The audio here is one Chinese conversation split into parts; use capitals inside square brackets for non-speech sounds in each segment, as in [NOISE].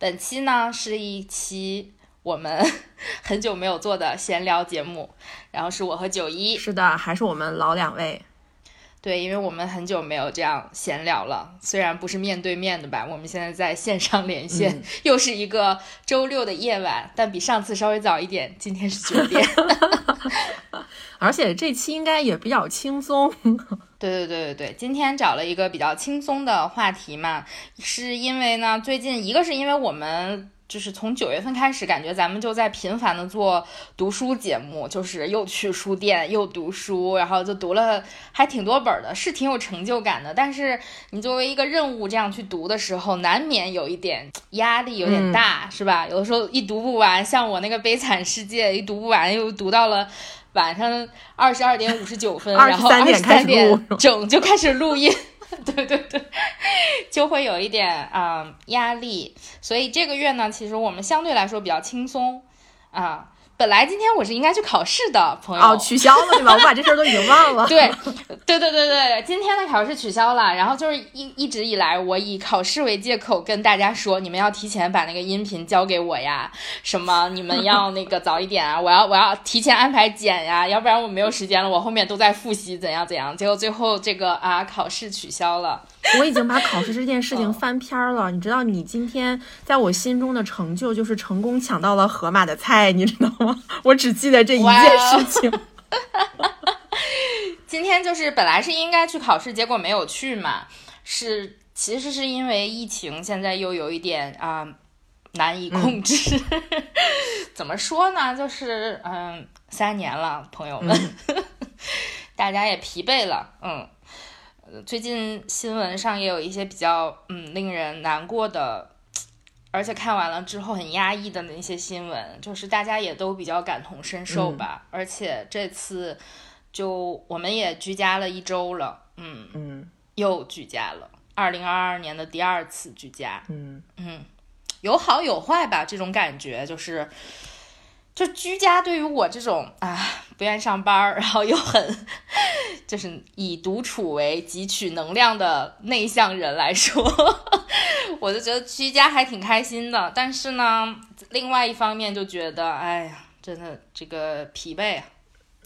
本期呢是一期我们 [LAUGHS] 很久没有做的闲聊节目，然后是我和九一，是的，还是我们老两位。对，因为我们很久没有这样闲聊了，虽然不是面对面的吧，我们现在在线上连线，又是一个周六的夜晚，但比上次稍微早一点，今天是九点。[LAUGHS] 而且这期应该也比较轻松。对对对对对，今天找了一个比较轻松的话题嘛，是因为呢，最近一个是因为我们就是从九月份开始，感觉咱们就在频繁的做读书节目，就是又去书店又读书，然后就读了还挺多本的，是挺有成就感的。但是你作为一个任务这样去读的时候，难免有一点压力，有点大，是吧？有的时候一读不完，像我那个《悲惨世界》，一读不完又读到了。晚上二十二点五十九分，然后二十三点整就开始录音，[LAUGHS] 对对对，就会有一点啊压力。所以这个月呢，其实我们相对来说比较轻松啊。本来今天我是应该去考试的，朋友哦，取消了对吧？我把这事儿都已经忘了。对，对对对对，今天的考试取消了。然后就是一一直以来，我以考试为借口跟大家说，你们要提前把那个音频交给我呀，什么你们要那个早一点啊，[LAUGHS] 我要我要提前安排剪呀，要不然我没有时间了，我后面都在复习怎样怎样。结果最后这个啊考试取消了。我已经把考试这件事情翻篇了，你知道，你今天在我心中的成就就是成功抢到了盒马的菜，你知道吗？[LAUGHS] 我只记得这一件事情。[LAUGHS] 今天就是本来是应该去考试，结果没有去嘛。是，其实是因为疫情，现在又有一点啊难以控制。[LAUGHS] 怎么说呢？就是嗯，三年了，朋友们，大家也疲惫了，嗯。最近新闻上也有一些比较嗯令人难过的，而且看完了之后很压抑的那些新闻，就是大家也都比较感同身受吧。而且这次就我们也居家了一周了，嗯嗯，又居家了，二零二二年的第二次居家，嗯嗯，有好有坏吧，这种感觉就是。就居家对于我这种啊不愿意上班，然后又很 [LAUGHS] 就是以独处为汲取能量的内向人来说，[LAUGHS] 我就觉得居家还挺开心的。但是呢，另外一方面就觉得，哎呀，真的这个疲惫啊，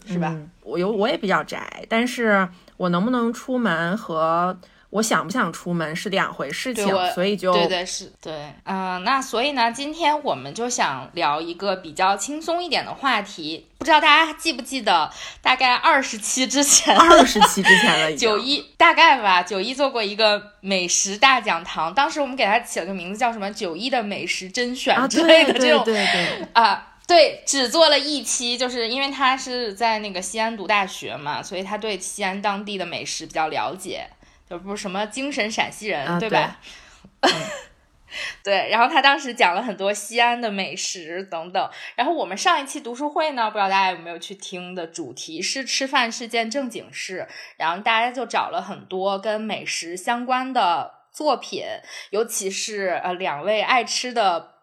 是吧？我有我也比较宅，但是我能不能出门和。我想不想出门是两回事情，所以就对对是，对，嗯，那所以呢，今天我们就想聊一个比较轻松一点的话题，不知道大家记不记得，大概二十期之前，[LAUGHS] 二十期之前了，九一大概吧，九一做过一个美食大讲堂，当时我们给它起了个名字叫什么“九一的美食甄选”之类的这种，对对啊，对，只做了一期，就是因为他是在那个西安读大学嘛，所以他对西安当地的美食比较了解。就不是什么精神陕西人，对吧？[LAUGHS] 对，然后他当时讲了很多西安的美食等等。然后我们上一期读书会呢，不知道大家有没有去听的主题是吃饭是件正经事，然后大家就找了很多跟美食相关的作品，尤其是呃两位爱吃的。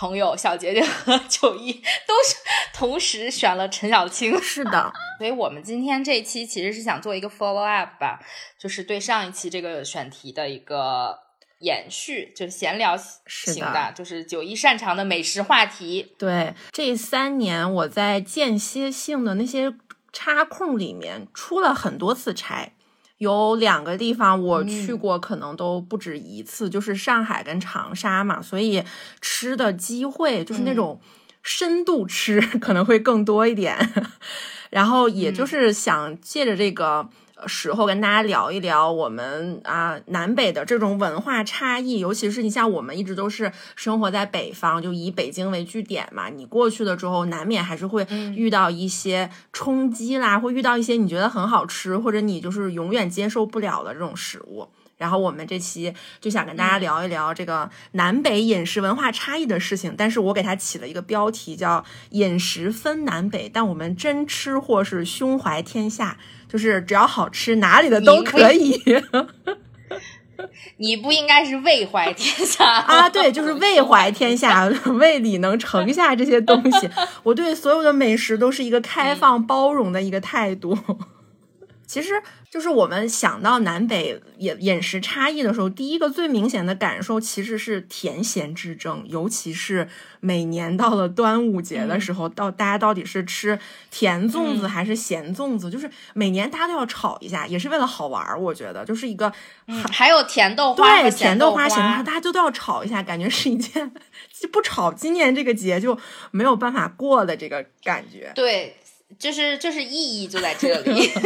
朋友小杰杰和九一都是同时选了陈小青，[LAUGHS] 是的，所以我们今天这一期其实是想做一个 follow up 吧，就是对上一期这个选题的一个延续，就是闲聊型的，就是九一擅长的美食话题。对，这三年我在间歇性的那些插空里面出了很多次差。有两个地方我去过，可能都不止一次，就是上海跟长沙嘛，所以吃的机会就是那种深度吃 [LAUGHS] 可能会更多一点，[LAUGHS] 然后也就是想借着这个。时候跟大家聊一聊我们啊南北的这种文化差异，尤其是你像我们一直都是生活在北方，就以北京为据点嘛。你过去了之后，难免还是会遇到一些冲击啦，会遇到一些你觉得很好吃，或者你就是永远接受不了的这种食物。然后我们这期就想跟大家聊一聊这个南北饮食文化差异的事情，但是我给它起了一个标题叫“饮食分南北”，但我们真吃货是胸怀天下，就是只要好吃，哪里的都可以。你不应该是胃怀天下 [LAUGHS] 啊？对，就是胃怀天下，胃里能盛下这些东西。[LAUGHS] 我对所有的美食都是一个开放包容的一个态度。其实就是我们想到南北饮饮食差异的时候，第一个最明显的感受其实是甜咸之争，尤其是每年到了端午节的时候，到大家到底是吃甜粽子还是咸粽子，就是每年大家都要炒一下，也是为了好玩儿。我觉得就是一个，还有甜豆花，对，甜豆花，咸豆花，大家就都要炒一下，感觉是一件不炒，今年这个节就没有办法过的这个感觉。对，就是就是意义就在这里。[LAUGHS]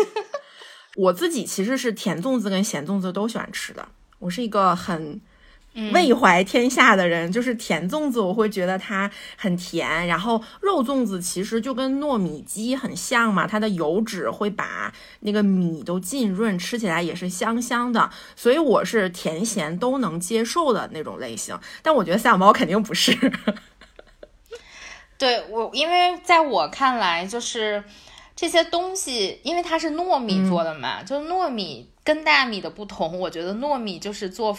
我自己其实是甜粽子跟咸粽子都喜欢吃的，我是一个很味怀天下的人。就是甜粽子，我会觉得它很甜，然后肉粽子其实就跟糯米鸡很像嘛，它的油脂会把那个米都浸润，吃起来也是香香的。所以我是甜咸都能接受的那种类型。但我觉得三小猫肯定不是。[LAUGHS] 对我，因为在我看来就是。这些东西，因为它是糯米做的嘛，就糯米跟大米的不同，我觉得糯米就是做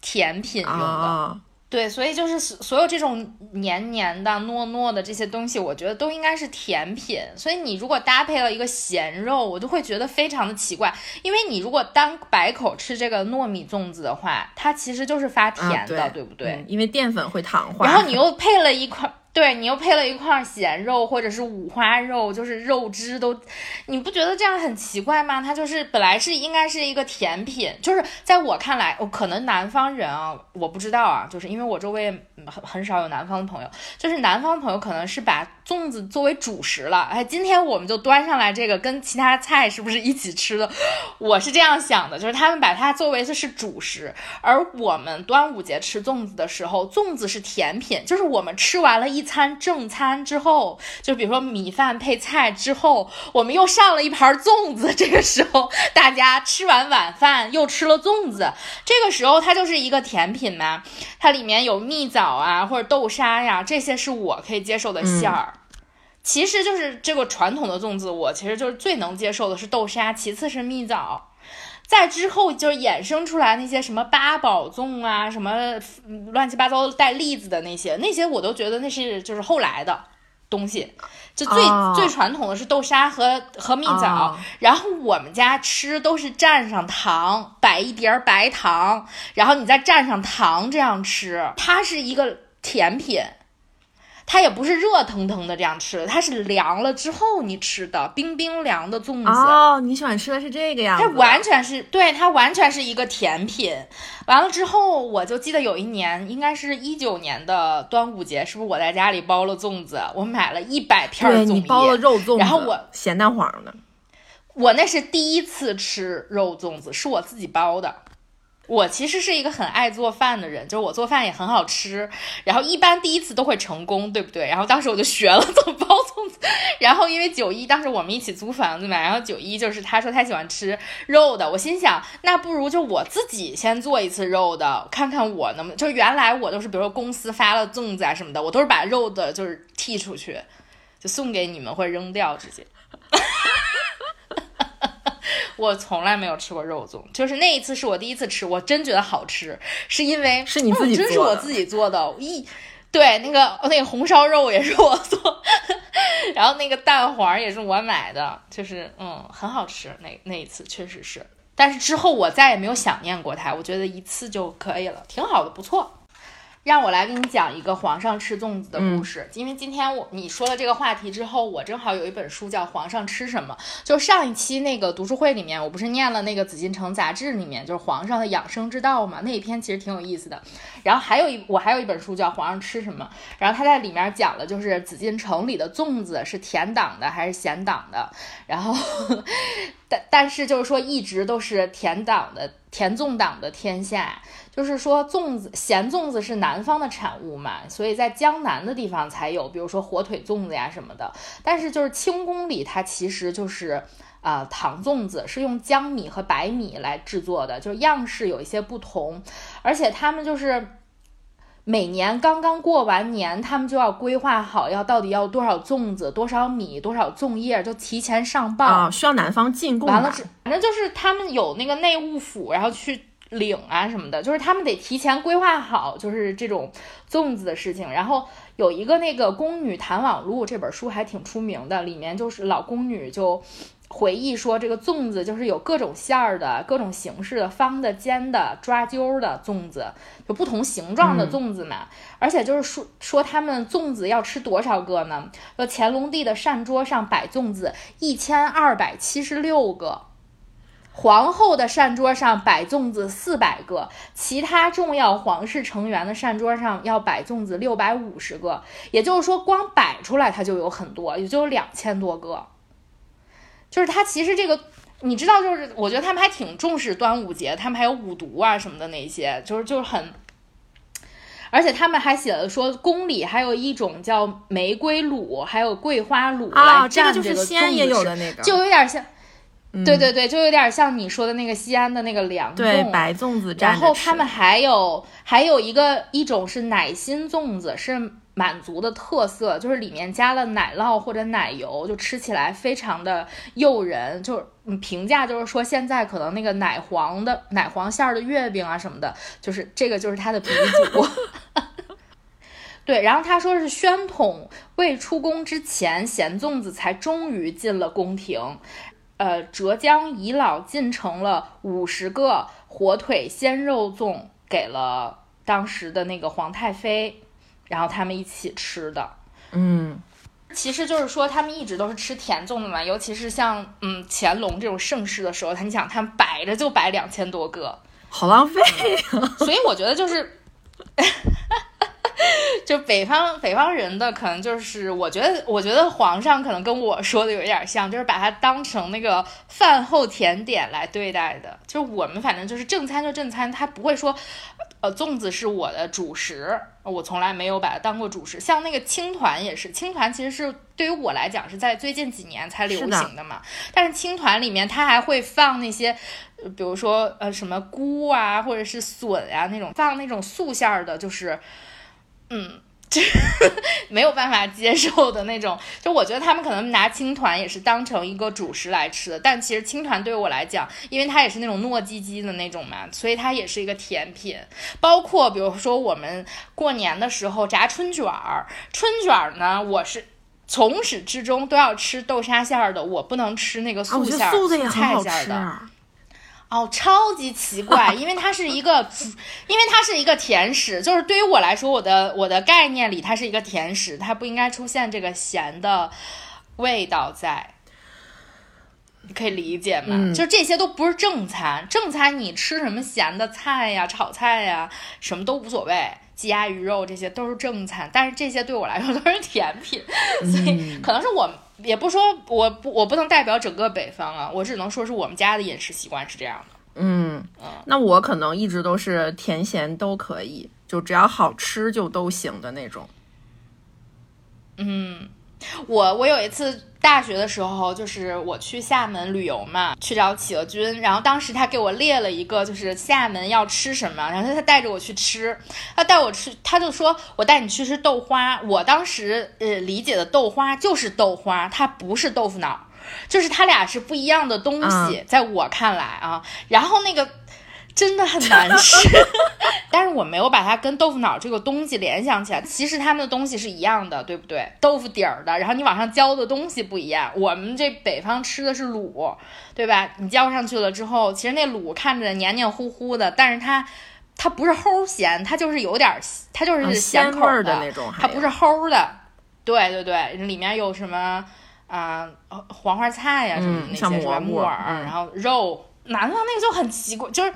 甜品用的，对，所以就是所有这种黏黏的、糯糯的这些东西，我觉得都应该是甜品。所以你如果搭配了一个咸肉，我就会觉得非常的奇怪，因为你如果单白口吃这个糯米粽子的话，它其实就是发甜的，对不对？因为淀粉会糖化，然后你又配了一块。对你又配了一块咸肉或者是五花肉，就是肉汁都，你不觉得这样很奇怪吗？它就是本来是应该是一个甜品，就是在我看来，我可能南方人啊，我不知道啊，就是因为我周围很很少有南方的朋友，就是南方朋友可能是把粽子作为主食了。哎，今天我们就端上来这个跟其他菜是不是一起吃的？[LAUGHS] 我是这样想的，就是他们把它作为的是主食，而我们端午节吃粽子的时候，粽子是甜品，就是我们吃完了一。一餐正餐之后，就比如说米饭配菜之后，我们又上了一盘粽子。[LAUGHS] 这个时候，大家吃完晚饭又吃了粽子，这个时候它就是一个甜品嘛。它里面有蜜枣啊，或者豆沙呀，这些是我可以接受的馅儿。其实就是这个传统的粽子，我其实就是最能接受的是豆沙，其次是蜜枣。再之后就是衍生出来那些什么八宝粽啊，什么乱七八糟带栗子的那些，那些我都觉得那是就是后来的东西，就最最传统的是豆沙和和蜜枣，然后我们家吃都是蘸上糖，摆一碟白糖，然后你再蘸上糖这样吃，它是一个甜品。它也不是热腾腾的这样吃的，它是凉了之后你吃的冰冰凉的粽子。哦，你喜欢吃的是这个呀。它完全是对，它完全是一个甜品。完了之后，我就记得有一年，应该是一九年的端午节，是不是我在家里包了粽子？我买了一百片粽叶，你包了肉粽子，然后我咸蛋黄的。我那是第一次吃肉粽子，是我自己包的。我其实是一个很爱做饭的人，就是我做饭也很好吃，然后一般第一次都会成功，对不对？然后当时我就学了怎么包粽子，然后因为九一当时我们一起租房子嘛，然后九一就是他说他喜欢吃肉的，我心想那不如就我自己先做一次肉的，看看我能。就原来我都是比如说公司发了粽子啊什么的，我都是把肉的就是剔出去，就送给你们或者扔掉直接。我从来没有吃过肉粽，就是那一次是我第一次吃，我真觉得好吃，是因为是你自己做的，真是我自己做的。一，对，那个那个红烧肉也是我做，[LAUGHS] 然后那个蛋黄也是我买的，就是嗯，很好吃。那那一次确实是，但是之后我再也没有想念过它，我觉得一次就可以了，挺好的，不错。让我来给你讲一个皇上吃粽子的故事，因为今天我你说了这个话题之后，我正好有一本书叫《皇上吃什么》，就上一期那个读书会里面，我不是念了那个《紫禁城杂志》里面就是皇上的养生之道嘛，那一篇其实挺有意思的。然后还有一我还有一本书叫《皇上吃什么》，然后他在里面讲了就是紫禁城里的粽子是甜党的还是咸党的，然后。但但是就是说一直都是甜党的甜粽党的天下，就是说粽子咸粽子是南方的产物嘛，所以在江南的地方才有，比如说火腿粽子呀什么的。但是就是清宫里它其实就是啊糖粽子，是用江米和白米来制作的，就是样式有一些不同，而且他们就是。每年刚刚过完年，他们就要规划好要到底要多少粽子、多少米、多少粽叶，就提前上报啊，需要南方进贡。完了，反正就是他们有那个内务府，然后去领啊什么的，就是他们得提前规划好，就是这种粽子的事情。然后有一个那个《宫女谈网录》这本书还挺出名的，里面就是老宫女就。回忆说，这个粽子就是有各种馅儿的、各种形式的，方的、尖的、抓阄的粽子，就不同形状的粽子嘛。而且就是说说他们粽子要吃多少个呢？说乾隆帝的膳桌上摆粽子一千二百七十六个，皇后的膳桌上摆粽子四百个，其他重要皇室成员的膳桌上要摆粽子六百五十个。也就是说，光摆出来它就有很多，也就有两千多个。就是他其实这个，你知道，就是我觉得他们还挺重视端午节，他们还有五毒啊什么的那些，就是就是很，而且他们还写了说宫里还有一种叫玫瑰卤，还有桂花卤来蘸这个西安也有的那个，就有点像，对对对，就有点像你说的那个西安的那个凉粽，白粽子蘸然后他们还有还有一个一种是奶心粽子是。满族的特色就是里面加了奶酪或者奶油，就吃起来非常的诱人。就是评价就是说，现在可能那个奶黄的奶黄馅儿的月饼啊什么的，就是这个就是它的鼻祖。[LAUGHS] 对，然后他说是宣统未出宫之前，咸粽子才终于进了宫廷。呃，浙江遗老进城了五十个火腿鲜肉粽给了当时的那个皇太妃。然后他们一起吃的，嗯，其实就是说他们一直都是吃甜粽的嘛，尤其是像嗯乾隆这种盛世的时候，他你想他们摆着就摆两千多个，好浪费呀所以我觉得就是。[LAUGHS] 就北方北方人的可能就是，我觉得我觉得皇上可能跟我说的有点像，就是把它当成那个饭后甜点来对待的。就是我们反正就是正餐就正餐，他不会说，呃，粽子是我的主食，我从来没有把它当过主食。像那个青团也是，青团其实是对于我来讲是在最近几年才流行的嘛。但是青团里面它还会放那些，比如说呃什么菇啊，或者是笋啊那种，放那种素馅儿的，就是。嗯，这 [LAUGHS] 没有办法接受的那种。就我觉得他们可能拿青团也是当成一个主食来吃的，但其实青团对我来讲，因为它也是那种糯叽叽的那种嘛，所以它也是一个甜品。包括比如说我们过年的时候炸春卷儿，春卷儿呢，我是从始至终都要吃豆沙馅儿的，我不能吃那个素馅儿、菜馅儿的。哦，超级奇怪，[LAUGHS] 因为它是一个，因为它是一个甜食，就是对于我来说，我的我的概念里，它是一个甜食，它不应该出现这个咸的味道在，你可以理解吗？就这些都不是正餐，正餐你吃什么咸的菜呀、炒菜呀，什么都无所谓，鸡鸭鱼肉这些都是正餐，但是这些对我来说都是甜品，所以可能是我。也不说我不我不能代表整个北方啊，我只能说是我们家的饮食习惯是这样的。嗯那我可能一直都是甜咸都可以，就只要好吃就都行的那种。嗯，我我有一次。大学的时候，就是我去厦门旅游嘛，去找企鹅君，然后当时他给我列了一个，就是厦门要吃什么，然后他带着我去吃，他带我吃，他就说我带你去吃豆花。我当时呃理解的豆花就是豆花，它不是豆腐脑，就是它俩是不一样的东西，在我看来啊，然后那个。真的很难吃，[LAUGHS] 但是我没有把它跟豆腐脑这个东西联想起来。其实他们的东西是一样的，对不对？豆腐底儿的，然后你往上浇的东西不一样。我们这北方吃的是卤，对吧？你浇上去了之后，其实那卤看着黏黏糊糊的，但是它它不是齁咸，它就是有点，它就是咸口的那种，它不是齁的。对对对，里面有什么啊黄花菜呀什么那些什么？木耳，然后肉。南方那个就很奇怪，就是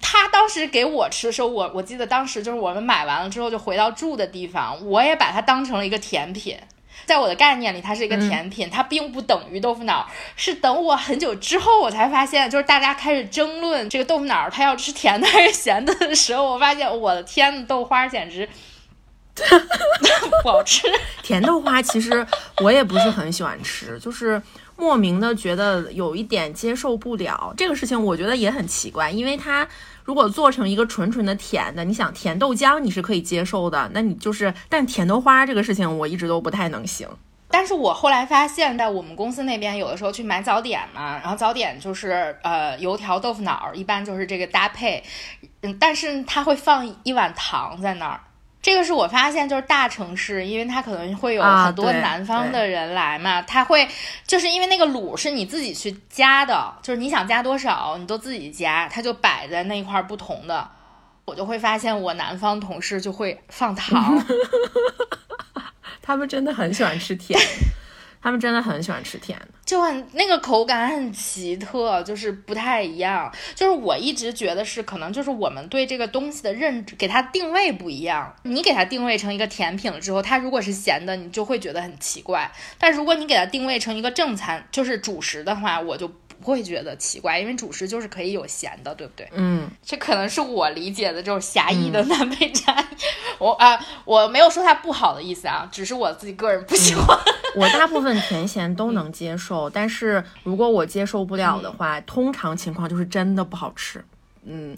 他当时给我吃的时候，我我记得当时就是我们买完了之后就回到住的地方，我也把它当成了一个甜品，在我的概念里，它是一个甜品，它并不等于豆腐脑。是等我很久之后，我才发现，就是大家开始争论这个豆腐脑，它要吃甜的还 [LAUGHS] 是咸的的时候，我发现，我的天呐，豆花简直 [LAUGHS] 不好吃。甜豆花其实我也不是很喜欢吃，就是莫名的觉得有一点接受不了。这个事情我觉得也很奇怪，因为它。如果做成一个纯纯的甜的，你想甜豆浆你是可以接受的，那你就是，但甜豆花这个事情我一直都不太能行。但是我后来发现，在我们公司那边，有的时候去买早点嘛，然后早点就是呃油条豆腐脑，一般就是这个搭配，嗯，但是他会放一碗糖在那儿。这个是我发现，就是大城市，因为它可能会有很多南方的人来嘛，他会就是因为那个卤是你自己去加的，就是你想加多少你都自己加，它就摆在那块不同的，我就会发现我南方同事就会放糖，[LAUGHS] 他们真的很喜欢吃甜。他们真的很喜欢吃甜的，就很那个口感很奇特，就是不太一样。就是我一直觉得是可能就是我们对这个东西的认知给它定位不一样。你给它定位成一个甜品了之后，它如果是咸的，你就会觉得很奇怪。但如果你给它定位成一个正餐，就是主食的话，我就。不会觉得奇怪，因为主食就是可以有咸的，对不对？嗯，这可能是我理解的这种狭义的南北差异。我啊，我没有说它不好的意思啊，只是我自己个人不喜欢。我大部分甜咸都能接受，但是如果我接受不了的话，通常情况就是真的不好吃。嗯。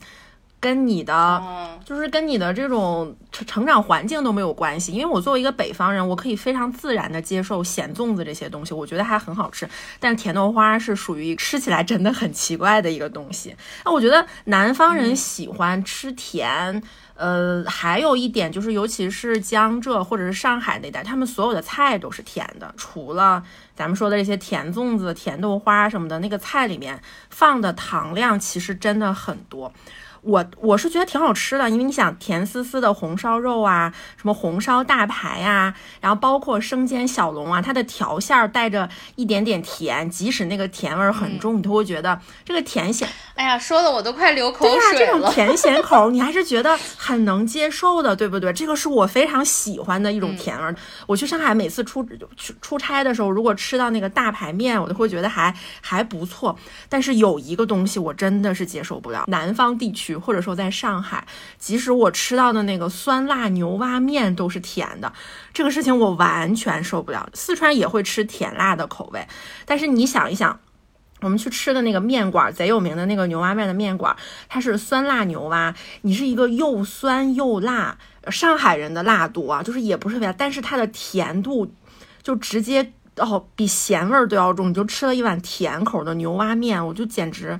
跟你的就是跟你的这种成成长环境都没有关系，因为我作为一个北方人，我可以非常自然的接受咸粽子这些东西，我觉得还很好吃。但是甜豆花是属于吃起来真的很奇怪的一个东西。那我觉得南方人喜欢吃甜，呃，还有一点就是，尤其是江浙或者是上海那带，他们所有的菜都是甜的，除了咱们说的这些甜粽子、甜豆花什么的，那个菜里面放的糖量其实真的很多。我我是觉得挺好吃的，因为你想甜丝丝的红烧肉啊，什么红烧大排呀，然后包括生煎小龙啊，它的调馅儿带着一点点甜，即使那个甜味儿很重，你都会觉得这个甜咸。哎呀，说的我都快流口水了。对呀，这种甜咸 [LAUGHS] 口你还是觉得很能接受的，对不对？这个是我非常喜欢的一种甜味儿。我去上海每次出去出差的时候，如果吃到那个大排面，我都会觉得还还不错。但是有一个东西我真的是接受不了，南方地区或者说在上海，即使我吃到的那个酸辣牛蛙面都是甜的，这个事情我完全受不了。四川也会吃甜辣的口味，但是你想一想。我们去吃的那个面馆，贼有名的那个牛蛙面的面馆，它是酸辣牛蛙，你是一个又酸又辣，上海人的辣度啊，就是也不是特别，但是它的甜度就直接哦比咸味儿都要重，你就吃了一碗甜口的牛蛙面，我就简直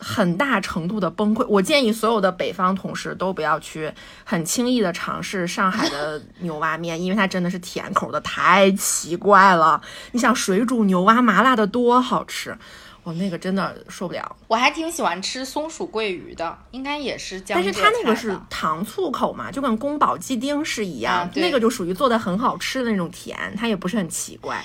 很大程度的崩溃。我建议所有的北方同事都不要去很轻易的尝试上海的牛蛙面，因为它真的是甜口的，太奇怪了。你想水煮牛蛙麻辣的多好吃。我那个真的受不了，我还挺喜欢吃松鼠桂鱼的，应该也是江但是它那个是糖醋口嘛，就跟宫保鸡丁是一样，那个就属于做的很好吃的那种甜，它也不是很奇怪。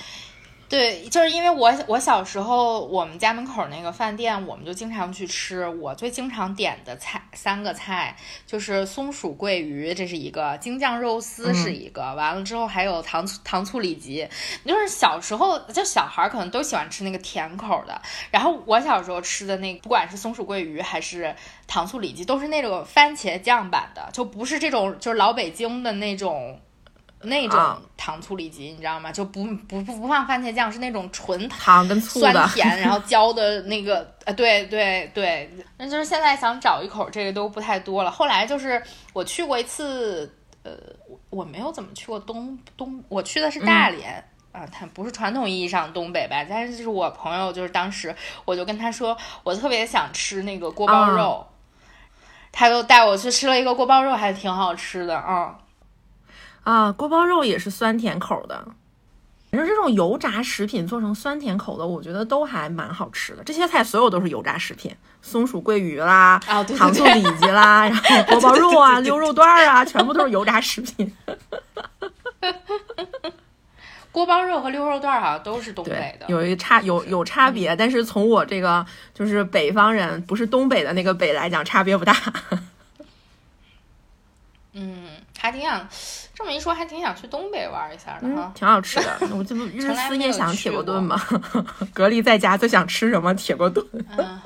对，就是因为我我小时候我们家门口那个饭店，我们就经常去吃。我最经常点的菜三个菜就是松鼠桂鱼，这是一个；京酱肉丝是一个；完了之后还有糖醋糖醋里脊。就是小时候就小孩儿可能都喜欢吃那个甜口的。然后我小时候吃的那不管是松鼠桂鱼还是糖醋里脊，都是那种番茄酱版的，就不是这种就是老北京的那种。那种糖醋里脊，你知道吗？就不不不不放番茄酱，是那种纯糖跟醋酸甜，然后 [LAUGHS] 浇的那个，呃，对对对，那就是现在想找一口这个都不太多了。后来就是我去过一次，呃，我没有怎么去过东东，我去的是大连啊，它不是传统意义上东北吧？但是就是我朋友，就是当时我就跟他说，我特别想吃那个锅包肉，他就带我去吃了一个锅包肉，还挺好吃的啊。啊，锅包肉也是酸甜口的。反正这种油炸食品做成酸甜口的，我觉得都还蛮好吃的。这些菜所有都是油炸食品，松鼠桂鱼啦，糖醋里脊啦，[LAUGHS] 然后锅包肉啊、溜肉段啊，全部都是油炸食品。锅包肉和溜肉段好像都是东北的，有一差有有差别，但是从我这个就是北方人，不是东北的那个北来讲，差别不大。[LAUGHS] 嗯。还挺想，这么一说还挺想去东北玩一下的哈，挺好吃的。[LAUGHS] 我这不日思夜想铁锅炖吗？[LAUGHS] 隔离在家最想吃什么？铁锅炖。嗯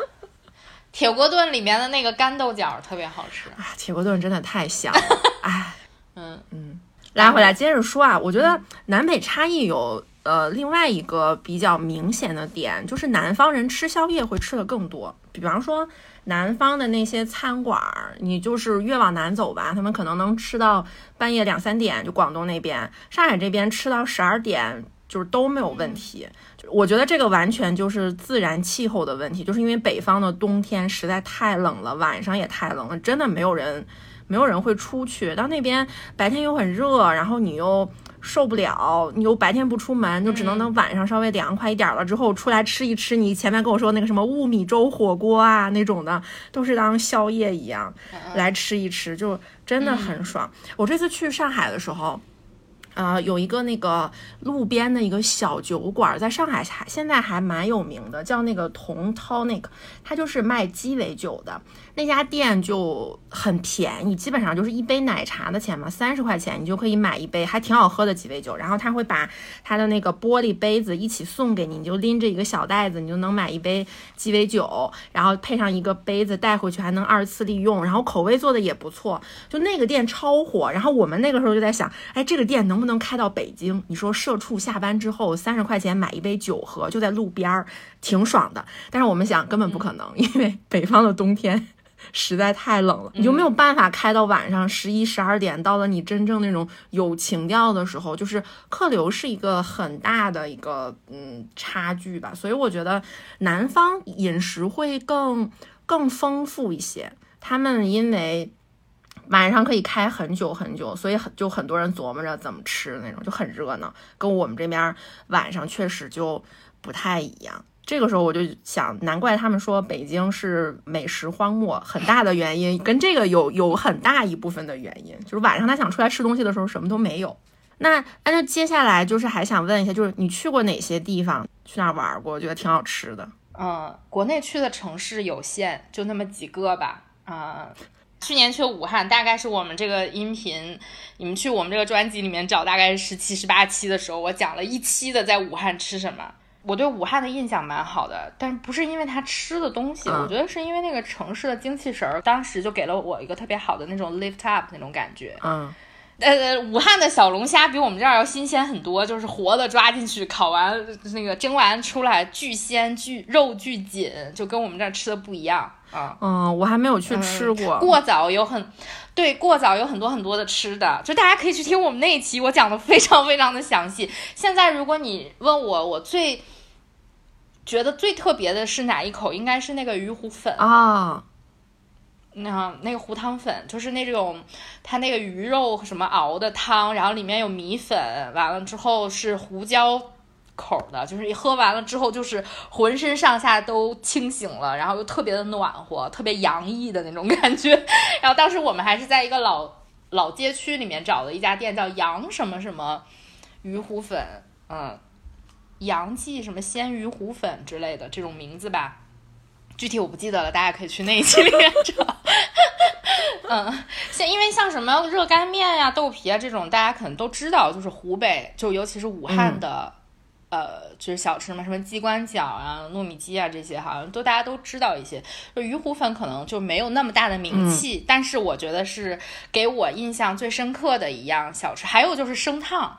铁锅炖里面的那个干豆角特别好吃啊！铁锅炖真的太香了，[LAUGHS] 哎，嗯嗯，拉回来接着说啊，我觉得南北差异有呃另外一个比较明显的点，就是南方人吃宵夜会吃的更多，比方说南方的那些餐馆儿，你就是越往南走吧，他们可能能吃到半夜两三点，就广东那边，上海这边吃到十二点。就是都没有问题，我觉得这个完全就是自然气候的问题，就是因为北方的冬天实在太冷了，晚上也太冷了，真的没有人，没有人会出去。到那边白天又很热，然后你又受不了，你又白天不出门，就只能等晚上稍微凉快一点了之后出来吃一吃。你前面跟我说那个什么雾米粥火锅啊那种的，都是当宵夜一样来吃一吃，就真的很爽。我这次去上海的时候。呃，有一个那个路边的一个小酒馆，在上海还现在还蛮有名的，叫那个同涛，那个他就是卖鸡尾酒的。那家店就很便宜，基本上就是一杯奶茶的钱嘛，三十块钱你就可以买一杯还挺好喝的鸡尾酒。然后他会把他的那个玻璃杯子一起送给你，你就拎着一个小袋子，你就能买一杯鸡尾酒，然后配上一个杯子带回去还能二次利用。然后口味做的也不错，就那个店超火。然后我们那个时候就在想，哎，这个店能不能开到北京？你说社畜下班之后三十块钱买一杯酒喝，就在路边儿，挺爽的。但是我们想根本不可能，因为北方的冬天。[LAUGHS] 实在太冷了，你就没有办法开到晚上十一十二点。到了你真正那种有情调的时候，就是客流是一个很大的一个嗯差距吧。所以我觉得南方饮食会更更丰富一些。他们因为晚上可以开很久很久，所以很就很多人琢磨着怎么吃那种，就很热闹。跟我们这边晚上确实就不太一样。这个时候我就想，难怪他们说北京是美食荒漠，很大的原因跟这个有有很大一部分的原因，就是晚上他想出来吃东西的时候什么都没有。那那就接下来就是还想问一下，就是你去过哪些地方？去哪玩过？我觉得挺好吃的。嗯，国内去的城市有限，就那么几个吧。啊，去年去武汉，大概是我们这个音频，你们去我们这个专辑里面找，大概是十七、十八期的时候，我讲了一期的在武汉吃什么。我对武汉的印象蛮好的，但不是因为它吃的东西，我觉得是因为那个城市的精气神儿，当时就给了我一个特别好的那种 lift up 那种感觉。嗯，呃，武汉的小龙虾比我们这儿要新鲜很多，就是活的抓进去，烤完那个蒸完出来，巨鲜巨肉巨紧，就跟我们这儿吃的不一样啊。嗯，我还没有去吃过。过早有很。对，过早有很多很多的吃的，就大家可以去听我们那一期，我讲的非常非常的详细。现在如果你问我，我最觉得最特别的是哪一口，应该是那个鱼糊粉啊，那那个糊汤粉，就是那种它那个鱼肉什么熬的汤，然后里面有米粉，完了之后是胡椒。口的，就是一喝完了之后，就是浑身上下都清醒了，然后又特别的暖和，特别洋溢的那种感觉。然后当时我们还是在一个老老街区里面找了一家店，叫杨什么什么鱼糊粉，嗯，杨记什么鲜鱼糊粉之类的这种名字吧，具体我不记得了，大家可以去那一期里面找。[LAUGHS] 嗯，像因为像什么热干面呀、豆皮啊这种，大家可能都知道，就是湖北，就尤其是武汉的。呃，就是小吃嘛，什么鸡冠饺啊、糯米鸡啊这些，好像都大家都知道一些。就鱼糊粉可能就没有那么大的名气，但是我觉得是给我印象最深刻的一样小吃。还有就是生烫，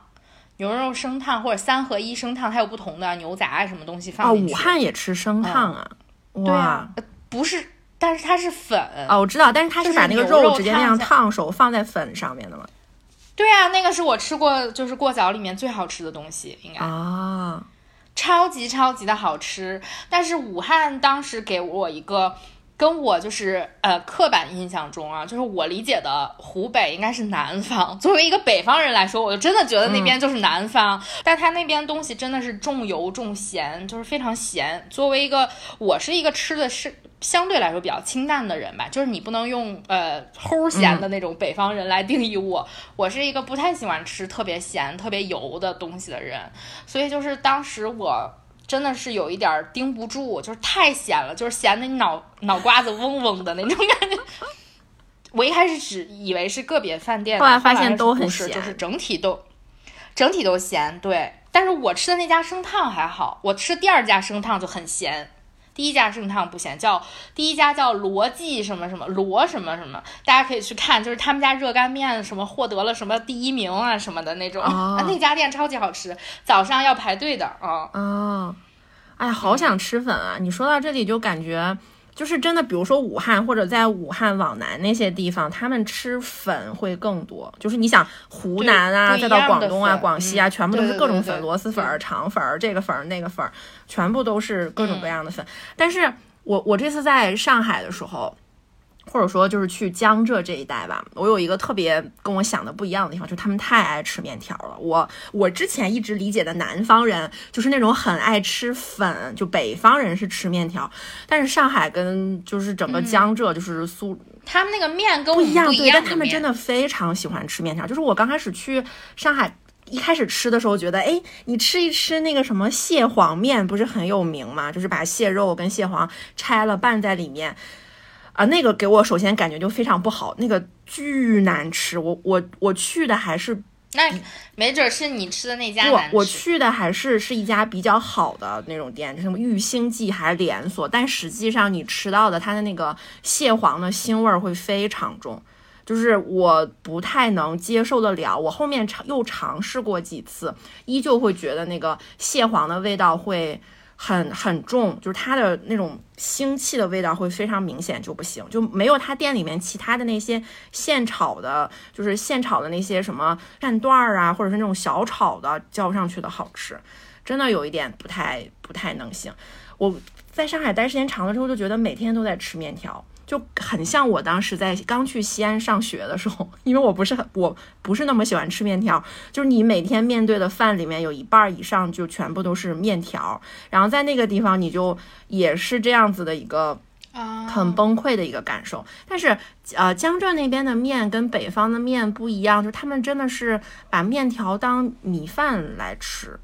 牛肉生烫或者三合一生烫，它有不同的牛杂啊什么东西放进去。武汉也吃生烫啊？哇，不是，但是它是粉哦，我知道，但是它是把那个肉直接那样烫熟放在粉上面的嘛？对啊，那个是我吃过就是过早里面最好吃的东西，应该啊，超级超级的好吃。但是武汉当时给我一个跟我就是呃刻板印象中啊，就是我理解的湖北应该是南方。[LAUGHS] 作为一个北方人来说，我就真的觉得那边就是南方。但他那边东西真的是重油重咸，就是非常咸。作为一个我是一个吃的是。相对来说比较清淡的人吧，就是你不能用呃齁咸的那种北方人来定义我。我是一个不太喜欢吃特别咸、特别油的东西的人，所以就是当时我真的是有一点盯不住，就是太咸了，就是咸的你脑脑瓜子嗡嗡的那种感觉。我一开始只以为是个别饭店，后来发现都很咸，就是整体都整体都咸。对，但是我吃的那家生烫还好，我吃第二家生烫就很咸。第一家盛汤不咸，叫第一家叫罗记什么什么罗什么什么，大家可以去看，就是他们家热干面什么获得了什么第一名啊什么的那种啊，那家店超级好吃，早上要排队的啊。啊，哎呀，好想吃粉啊！你说到这里就感觉。就是真的，比如说武汉或者在武汉往南那些地方，他们吃粉会更多。就是你想湖南啊，再到广东啊、广西啊，全部都是各种粉，螺蛳粉、肠粉、这个粉、那个粉，全部都是各种各样的粉。但是我我这次在上海的时候。或者说就是去江浙这一带吧，我有一个特别跟我想的不一样的地方，就是他们太爱吃面条了。我我之前一直理解的南方人就是那种很爱吃粉，就北方人是吃面条。但是上海跟就是整个江浙就是苏，他们那个面跟不一样，对，但他们真的非常喜欢吃面条。就是我刚开始去上海一开始吃的时候，觉得哎，你吃一吃那个什么蟹黄面不是很有名吗？就是把蟹肉跟蟹黄拆了拌在里面。啊，那个给我首先感觉就非常不好，那个巨难吃。我我我去的还是那没准是你吃的那家我我去的还是是一家比较好的那种店，什么玉兴记还是连锁，但实际上你吃到的它的那个蟹黄的腥味儿会非常重，就是我不太能接受得了。我后面尝又尝试过几次，依旧会觉得那个蟹黄的味道会。很很重，就是它的那种腥气的味道会非常明显，就不行，就没有他店里面其他的那些现炒的，就是现炒的那些什么蘸段儿啊，或者是那种小炒的浇上去的好吃，真的有一点不太不太能行。我在上海待时间长了之后，就觉得每天都在吃面条。就很像我当时在刚去西安上学的时候，因为我不是很我不是那么喜欢吃面条，就是你每天面对的饭里面有一半以上就全部都是面条，然后在那个地方你就也是这样子的一个很崩溃的一个感受。但是呃，江浙那边的面跟北方的面不一样，就是他们真的是把面条当米饭来吃。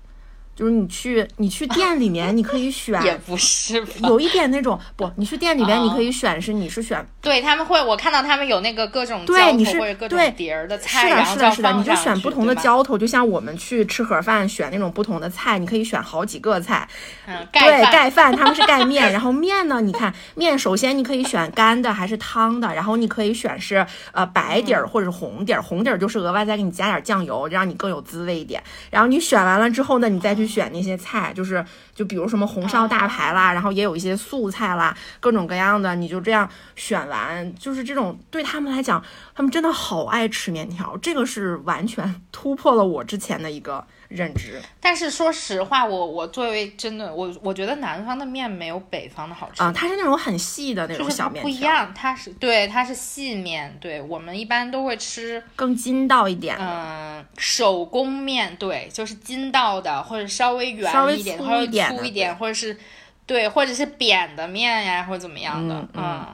就是你去你去店里面，[LAUGHS] 你可以选，也不是，有一点那种不，你去店里面你可以选是你是选，对他们会，我看到他们有那个各种对你是对碟儿的菜，是的，是的，是的，你就选不同的浇头，就像我们去吃盒饭选那种不同的菜，你可以选好几个菜，嗯，对，盖饭，他们是盖面，[LAUGHS] 然后面呢，你看面，首先你可以选干的还是汤的，然后你可以选是呃白底儿或者是红底儿，红底儿就是额外再给你加点酱油，让你更有滋味一点，然后你选完了之后呢，你再去。选那些菜，就是就比如什么红烧大排啦，然后也有一些素菜啦，各种各样的，你就这样选完，就是这种对他们来讲，他们真的好爱吃面条，这个是完全突破了我之前的一个。认知，但是说实话，我我作为真的我我觉得南方的面没有北方的好吃啊，它是那种很细的那种小面不一样，它是对它是细面，对我们一般都会吃更筋道一点，嗯，手工面对，就是筋道的或者稍微圆一点，稍微粗一点，或者是对，或者是扁的面呀，或者怎么样的，嗯，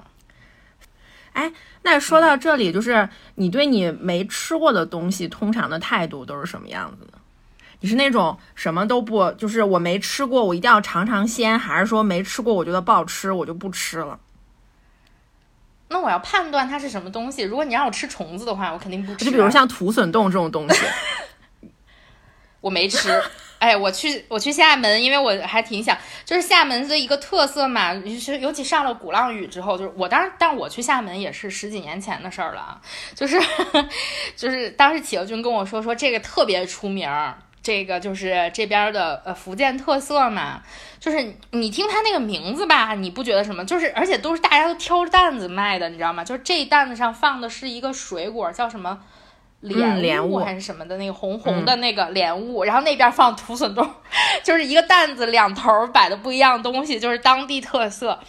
哎，那说到这里，就是你对你没吃过的东西，通常的态度都是什么样子的？你是那种什么都不，就是我没吃过，我一定要尝尝鲜，还是说没吃过，我觉得不好吃，我就不吃了？那我要判断它是什么东西。如果你让我吃虫子的话，我肯定不吃。就比如像土笋冻这种东西，[LAUGHS] 我没吃。哎，我去，我去厦门，因为我还挺想，就是厦门的一个特色嘛，尤其尤其上了鼓浪屿之后，就是我当时，但我去厦门也是十几年前的事儿了啊，就是 [LAUGHS] 就是当时企鹅君跟我说说这个特别出名儿。这个就是这边的呃福建特色嘛，就是你听它那个名字吧，你不觉得什么？就是而且都是大家都挑着担子卖的，你知道吗？就是这担子上放的是一个水果，叫什么莲莲雾还是什么的那个红红的那个莲雾，然后那边放土笋冻，就是一个担子两头摆的不一样东西，就是当地特色。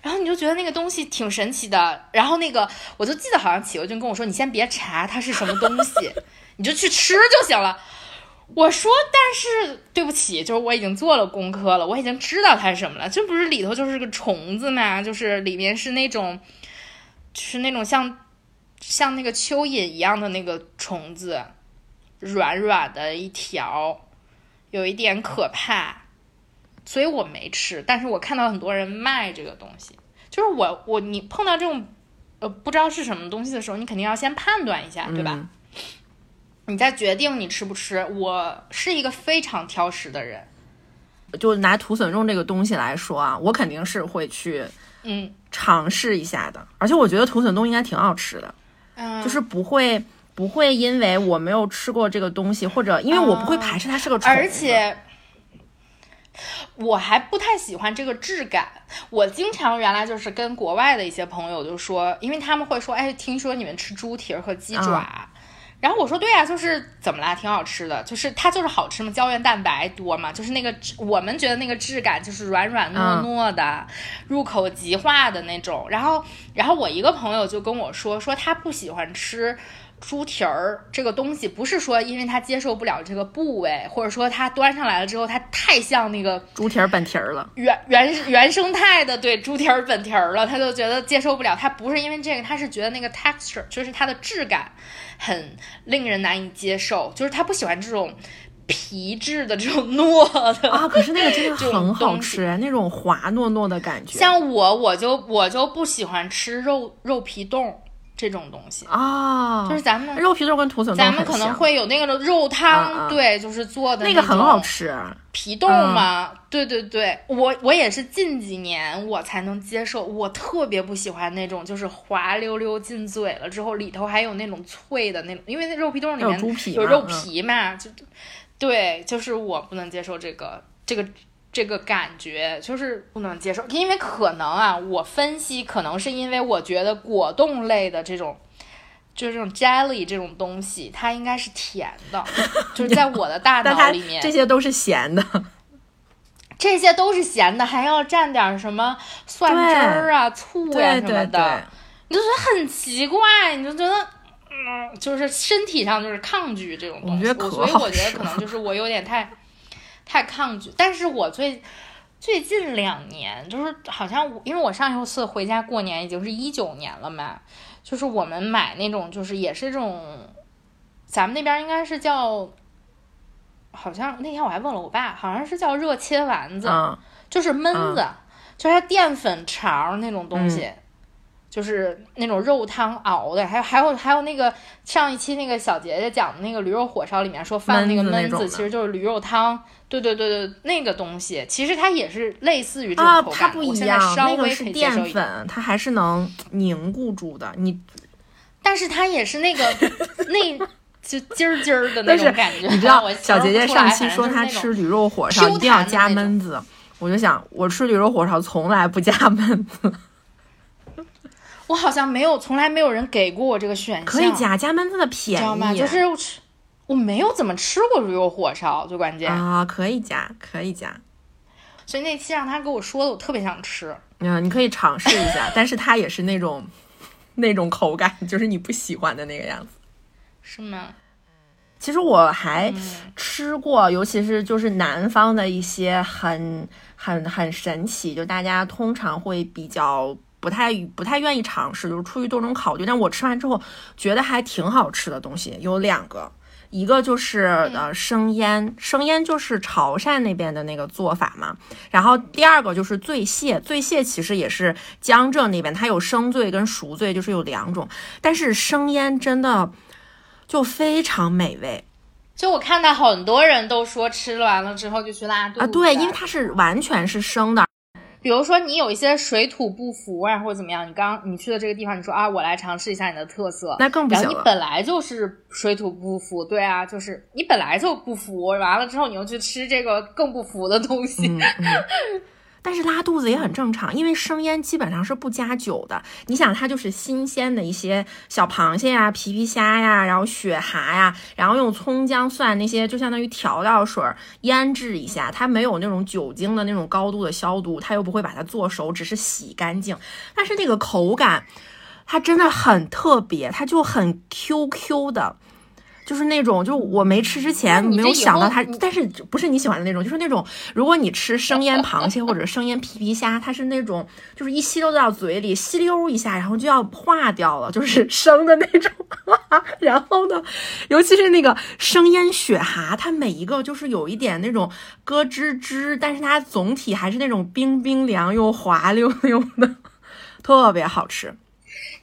然后你就觉得那个东西挺神奇的。然后那个我就记得好像企鹅君跟我说，你先别查它是什么东西，你就去吃就行了。我说，但是对不起，就是我已经做了功课了，我已经知道它是什么了。这不是里头就是个虫子吗？就是里面是那种，是那种像像那个蚯蚓一样的那个虫子，软软的一条，有一点可怕，所以我没吃。但是我看到很多人卖这个东西，就是我我你碰到这种呃不知道是什么东西的时候，你肯定要先判断一下，对吧？你再决定你吃不吃。我是一个非常挑食的人，就拿土笋肉这个东西来说啊，我肯定是会去嗯尝试一下的。而且我觉得土笋冻应该挺好吃的，嗯，就是不会不会因为我没有吃过这个东西，或者因为我不会排斥它是个虫子，而且我还不太喜欢这个质感。我经常原来就是跟国外的一些朋友就说，因为他们会说，哎，听说你们吃猪蹄儿和鸡爪。然后我说对呀、就是怎么啦，挺好吃的，就是它就是好吃嘛，胶原蛋白多嘛，就是那个我们觉得那个质感就是软软糯糯的，入口即化的那种。然后，然后我一个朋友就跟我说，说他不喜欢吃猪蹄儿这个东西，不是说因为他接受不了这个部位，或者说他端上来了之后，它太像那个猪蹄儿本蹄儿了。原原原生态的对猪蹄儿本蹄儿了，他就觉得接受不了。他不是因为这个，他是觉得那个 texture 就是它的质感很令人难以接受，就是他不喜欢这种皮质的这种糯的啊，可是那个真的 [LAUGHS] 很好吃，那种滑糯糯的感觉。像我，我就我就不喜欢吃肉肉皮冻这种东西，啊，就是咱们肉皮冻跟土笋冻咱们可能会有那个肉汤，对，就是做的那个很好种吃。嗯皮冻嘛，对对对，我我也是近几年我才能接受，我特别不喜欢那种就是滑溜溜进嘴了之后里头还有那种脆的那种，因为那肉皮冻里有面猪皮有肉嗯皮嘛，就对，就是我不能接受这个这个。这个感觉就是不能接受，因为可能啊，我分析可能是因为我觉得果冻类的这种，就是这种 jelly 这种东西，它应该是甜的，就是在我的大 [LAUGHS] 脑里面，这些都是咸的，[LAUGHS] 这些都是咸的，还要蘸点什么蒜汁儿啊、醋呀、什么对对的，对，你就觉得很奇怪，你就觉得，嗯，就是身体上就是抗拒这种东西。我觉得可好所以我觉得可能就是我有点太太抗拒。但是我最最近两年，就是好像因为我上一次回家过年已经是一九年了嘛，就是我们买那种就是也是这种，咱们那边应该是叫。好像那天我还问了我爸，好像是叫热切丸子，嗯，就是焖子，就是它淀粉肠那种东西，就是那种肉汤熬的，还有还有还有那个上一期那个小姐姐讲的那个驴肉火烧里面说放那个焖子，其实就是驴肉汤。对对对对，那个东西其实它也是类似于这啊，种口感，它不一样，稍那个是淀粉，它还是能凝固住的。你但是它也是那个 [LAUGHS] 那就筋儿筋儿的那种感觉。你知道我，小姐姐上期说她吃驴肉火烧一定要加焖子，我就想我吃驴肉火烧从来不加 [LAUGHS] 焖子，我好像没有，从来没有人给过我这个选项。可以加加焖子的便知道吗？宜，就是我吃我没有怎么吃过驴肉火烧，最关键。啊，可以加，可以加。所以那期让他给我说的，我特别想吃。嗯，你可以尝试一下，[LAUGHS] 但是它也是那种那种口感，就是你不喜欢的那个样子。是吗？其实我还嗯吃过，尤其是就是南方的一些很很很神奇，就大家通常会比较不太不太愿意尝试，就是出于多种考虑。但我吃完之后觉得还挺好吃的东西有两个，一个就是呃生腌，生腌就是潮汕那边的那个做法嘛。然后第二个就是醉蟹，醉蟹其实也是江浙那边，它有生醉跟熟醉，就是有两种。但是生腌真的就非常美味。就我看到很多人都说吃完了之后就去拉肚子啊，对，因为它是完全是生的，比如说你有一些水土不服啊，或者怎么样，你刚你去的这个地方，你说啊，我来尝试一下你的特色，那更不然后你。本来就是水土不服，对啊，就是你本来就不服，完了之后你又去吃这个更不服的东西，嗯嗯。[LAUGHS] 但是拉肚子也很正常，因为生腌基本上是不加酒的。你想，它就是新鲜的一些小螃蟹呀、皮皮虾呀，然后雪蛤呀，然后用葱姜蒜那些就相当于调料水腌制一下，它没有那种酒精的那种高度的消毒，它又不会把它做熟，只是洗干净。但是那个口感，它真的很特别，它就很 Q Q 的。就是那种，就我没吃之前没有想到它，但是不是你喜欢的那种，就是那种，如果你吃生腌螃蟹或者生腌皮皮虾，它是那种，就是一吸溜到嘴里，吸溜一下，然后就要化掉了，就是 [LAUGHS] 生的那种。然后呢，尤其是那个生腌雪蛤，它每一个就是有一点那种咯吱吱，但是它总体还是那种冰冰凉又滑溜溜的，特别好吃。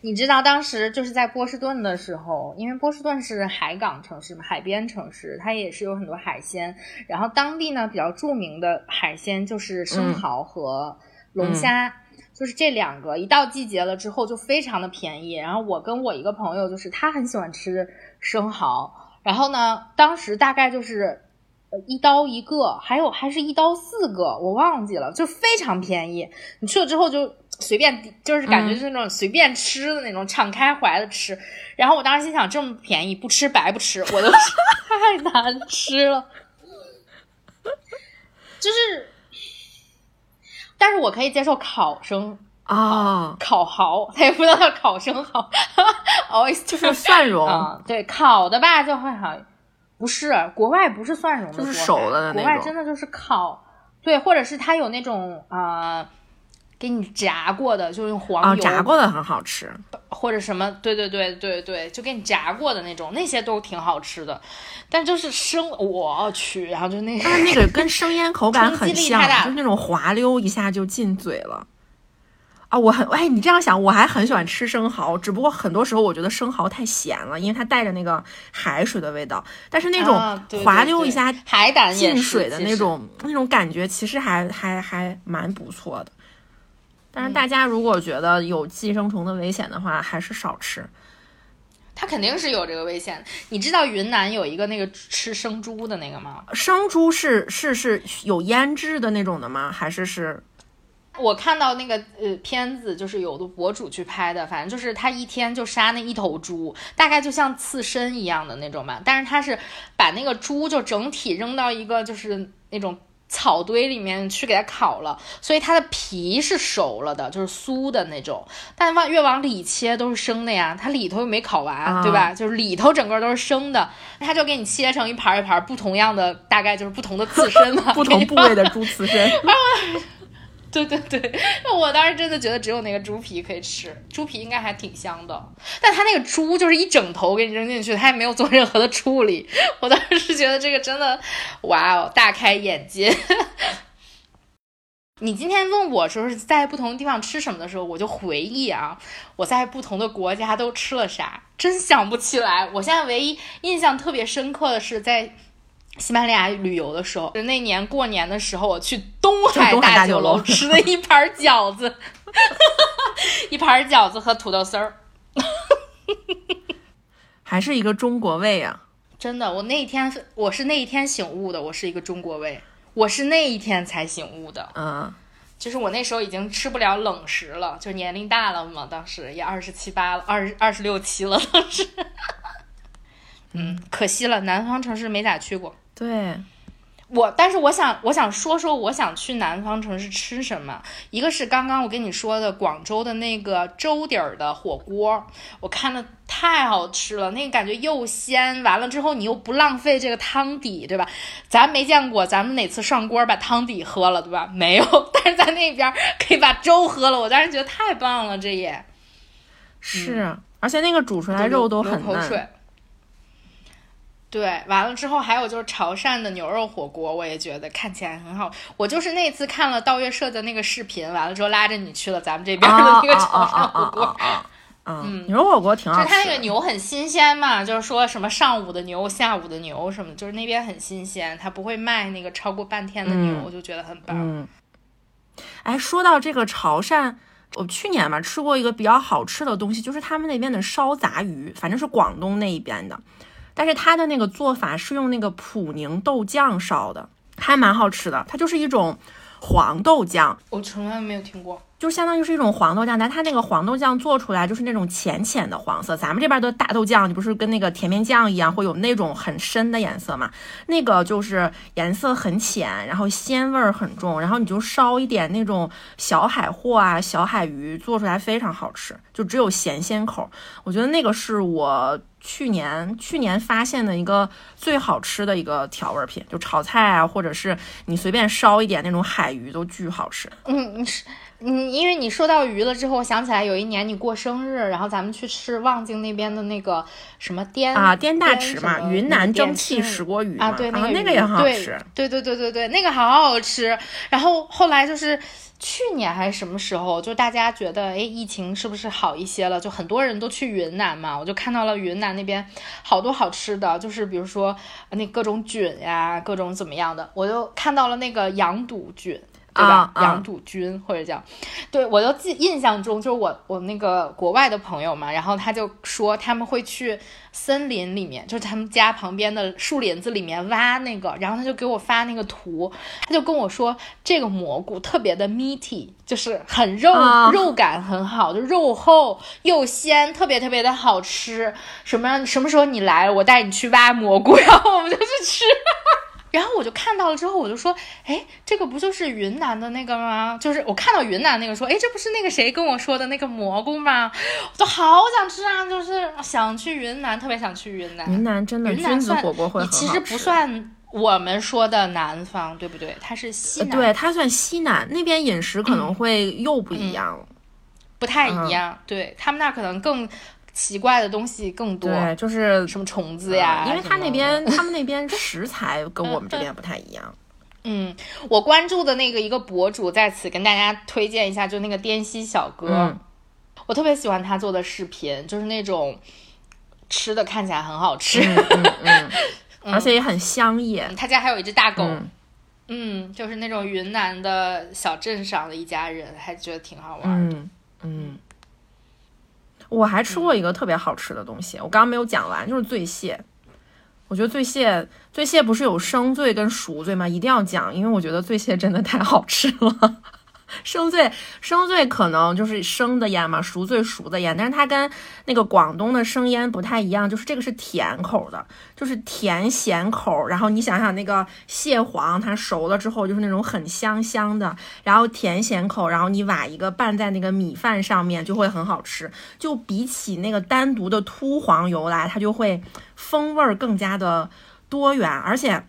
你知道当时就是在波士顿的时候，因为波士顿是海港城市嘛，海边城市，它也是有很多海鲜。然后当地呢比较著名的海鲜就是生蚝和龙虾，就是这两个，一到季节了之后就非常的便宜。然后我跟我一个朋友，就是他很喜欢吃生蚝，然后呢，当时大概就是呃一刀一个，还有还是一刀四个，我忘记了，就非常便宜。你去了之后就。随便就是感觉就是那种随便吃的那种，敞开怀的吃。然后我当时心想，这么便宜，不吃白不吃。[LAUGHS] 我都太难吃了，就是，但是我可以接受烤生啊，烤蚝，他也不知道叫烤生蚝，[LAUGHS] 哦，[LAUGHS] 就是蒜蓉，对，烤的吧就会好，不是国外不是蒜蓉，就是熟的那种，国外真的就是烤，对，或者是它有那种啊。给你炸过的，就用黄油炸过的很好吃，或者什么，对对对对对，就给你炸过的那种，那些都挺好吃的。但就是生，我去，然后就那，但是那个 [LAUGHS] 跟生腌口感很像，就是那种滑溜一下就进嘴了。啊，我很哎，你这样想，我还很喜欢吃生蚝，只不过很多时候我觉得生蚝太咸了，因为它带着那个海水的味道。但是那种滑溜一下海胆进水的那种那种感觉，其实还还还蛮不错的。但是大家如果觉得有寄生虫的危险的话，还是少吃。它肯定是有这个危险。你知道云南有一个那个吃生猪的那个吗？生猪是是是有腌制的那种的吗？还是是？我看到那个呃片子，就是有的博主去拍的，反正就是他一天就杀那一头猪，大概就像刺身一样的那种吧。但是他是把那个猪就整体扔到一个就是那种。草堆里面去给它烤了，所以它的皮是熟了的，就是酥的那种。但往越往里切都是生的呀，它里头又没烤完，对吧？就是里头整个都是生的，它就给你切成一盘一盘不同样的，大概就是不同的刺身嘛，[LAUGHS] 不同部位的猪刺身。[LAUGHS] 对 [LAUGHS] 对对，那我当时真的觉得只有那个猪皮可以吃，猪皮应该还挺香的。但它那个猪就是一整头给你扔进去，它也没有做任何的处理。我当时是觉得这个真的，哇哦，大开眼界。[LAUGHS] 你今天问我说是在不同地方吃什么的时候，我就回忆啊，我在不同的国家都吃了啥，真想不起来。我现在唯一印象特别深刻的是在。西班牙旅游的时候，那年过年的时候，我去东海大酒楼 [LAUGHS] 吃了一盘饺子，[LAUGHS] 一盘饺子和土豆丝儿，[LAUGHS] 还是一个中国味啊！真的，我那一天我是那一天醒悟的，我是一个中国味，我是那一天才醒悟的。嗯，就是我那时候已经吃不了冷食了，就年龄大了嘛，当时也二十七八了，二二十六七了，当时。嗯，可惜了，南方城市没咋去过。对，我，但是我想，我想说说，我想去南方城市吃什么。一个是刚刚我跟你说的广州的那个粥底儿的火锅，我看的太好吃了，那个感觉又鲜，完了之后你又不浪费这个汤底，对吧？咱没见过，咱们哪次上锅把汤底喝了，对吧？没有，[LAUGHS] 但是在那边可以把粥喝了，我当时觉得太棒了，这也是，而且那个煮出来肉都很嫩。对，完了之后还有就是潮汕的牛肉火锅，我也觉得看起来很好。我就是那次看了道月社的那个视频，完了之后拉着你去了咱们这边的那个 [LAUGHS] 潮汕火锅。嗯，牛肉火锅挺好吃。就它那个牛很新鲜嘛，就是说什么上午的牛、下午的牛什么，就是那边很新鲜，它不会卖那个超过半天的牛，我就觉得很棒。嗯。哎，说到这个潮汕，我去年嘛吃过一个比较好吃的东西，就是他们那边的烧杂鱼，反正是广东那一边的。但是它的那个做法是用那个普宁豆酱烧的，还蛮好吃的。它就是一种黄豆酱，我从来没有听过。就相当于是一种黄豆酱，但它那个黄豆酱做出来就是那种浅浅的黄色。咱们这边的大豆酱，你不是跟那个甜面酱一样，会有那种很深的颜色嘛？那个就是颜色很浅，然后鲜味儿很重，然后你就烧一点那种小海货啊、小海鱼，做出来非常好吃，就只有咸鲜口。我觉得那个是我去年去年发现的一个最好吃的一个调味品，就炒菜啊，或者是你随便烧一点那种海鱼都巨好吃。嗯，是。嗯，因为你说到鱼了之后，我想起来有一年你过生日，然后咱们去吃望京那边的那个什么滇啊滇大池嘛，云南蒸汽石锅鱼啊，对，那个那个也很好吃，对对对对对，那个好好吃。然后后来就是去年还是什么时候，就大家觉得哎，疫情是不是好一些了？就很多人都去云南嘛，我就看到了云南那边好多好吃的，就是比如说那各种菌呀，各种怎么样的，我就看到了那个羊肚菌。对吧？羊肚菌或者叫，对我就记印象中就是我我那个国外的朋友嘛，然后他就说他们会去森林里面，就是他们家旁边的树林子里面挖那个，然后他就给我发那个图，他就跟我说这个蘑菇特别的 meaty，就是很肉肉感很好，就肉厚又鲜，特别特别的好吃。什么什么时候你来，我带你去挖蘑菇，[LAUGHS] 然后我们就去吃。然后我就看到了之后，我就说，哎，这个不就是云南的那个吗？就是我看到云南那个说，哎，这不是那个谁跟我说的那个蘑菇吗？我就好想吃啊，就是想去云南，特别想去云南。云南真的菌子火锅会很好吃。其实不算我们说的南方，对不对？它是西南。对，它算西南那边饮食可能会又不一样，不太一样。对他们那可能更。奇怪的东西更多，对，就是什么虫子呀？因为他那边，他们那边食材跟我们这边 [LAUGHS] 不太一样。嗯，我关注的那个一个博主在此跟大家推荐一下，就那个滇西小哥，我特别喜欢他做的视频，就是那种吃的看起来很好吃，嗯，[LAUGHS] 而且也很香艳。他家还有一只大狗，嗯，就是那种云南的小镇上的一家人，还觉得挺好玩的，嗯。我还吃过一个特别好吃的东西，我刚刚没有讲完，就是醉蟹。我觉得醉蟹，醉蟹不是有生醉跟熟醉吗？一定要讲，因为我觉得醉蟹真的太好吃了。[LAUGHS] 生醉，生醉可能就是生的腌嘛，熟醉熟的腌，但是它跟那个广东的生腌不太一样，就是这个是甜口的，就是甜咸口。然后你想想那个蟹黄，它熟了之后就是那种很香香的，然后甜咸口，然后你挖一个拌在那个米饭上面就会很好吃，就比起那个单独的秃黄油来，它就会风味更加的多元，而且。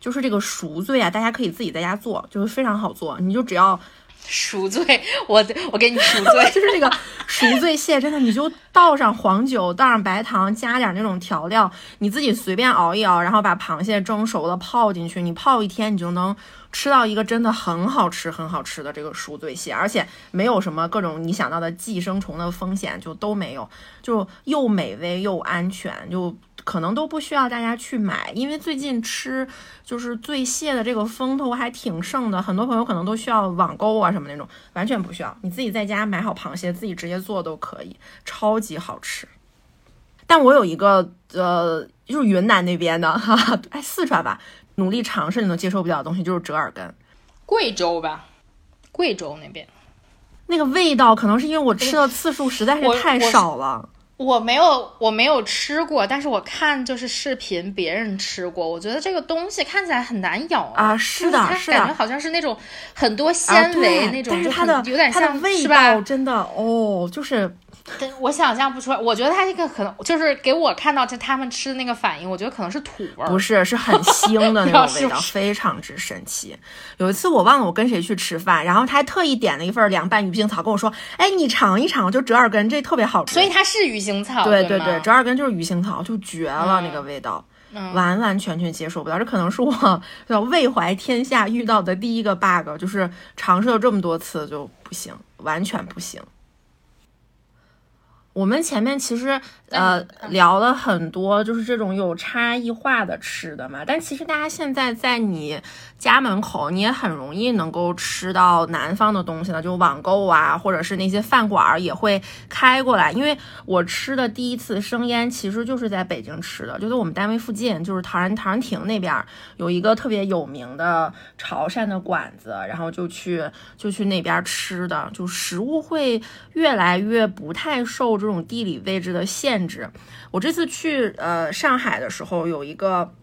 就是这个赎罪啊，大家可以自己在家做，就是非常好做。你就只要赎罪，我我给你赎罪，[LAUGHS] 就是这个赎罪蟹，真的你就倒上黄酒，倒上白糖，加点那种调料，你自己随便熬一熬，然后把螃蟹蒸熟了泡进去，你泡一天，你就能吃到一个真的很好吃、很好吃的这个赎罪蟹，而且没有什么各种你想到的寄生虫的风险，就都没有，就又美味又安全，就。可能都不需要大家去买，因为最近吃就是醉蟹的这个风头还挺盛的，很多朋友可能都需要网购啊什么那种，完全不需要，你自己在家买好螃蟹，自己直接做都可以，超级好吃。但我有一个呃，就是云南那边的，[LAUGHS] 哈哈，哎，四川吧，努力尝试你都接受不了的东西就是折耳根，贵州吧，贵州那边那个味道，可能是因为我吃的次数实在是太少了。我没有，我没有吃过，但是我看就是视频，别人吃过，我觉得这个东西看起来很难咬啊，是的，是的，感觉好像是那种很多纤维那种，但是它的有点像味道，真的哦，就是。我想象不出来，我觉得它这个可能就是给我看到就他们吃的那个反应，我觉得可能是土味儿，不是，是很腥的 [LAUGHS] 那种味道，非常之神奇。有一次我忘了我跟谁去吃饭，然后他还特意点了一份凉拌鱼腥草，跟我说：“哎，你尝一尝，就折耳根，这特别好吃。”所以它是鱼腥草，对对对，折耳根就是鱼腥草，就绝了那个味道，完完全全接受不了。这可能是我 [LAUGHS] 叫胃怀天下遇到的第一个 bug，就是尝试了这么多次就不行，完全不行。我们前面其实呃聊了很多，就是这种有差异化的吃的嘛。但其实大家现在在你家门口，你也很容易能够吃到南方的东西了，就网购啊，或者是那些饭馆也会开过来。因为我吃的第一次生腌，其实就是在北京吃的，就在我们单位附近，就是陶然陶然亭那边有一个特别有名的潮汕的馆子，然后就去就去那边吃的，就食物会越来越不太受。这种地理位置的限制，我这次去呃上海的时候，有一个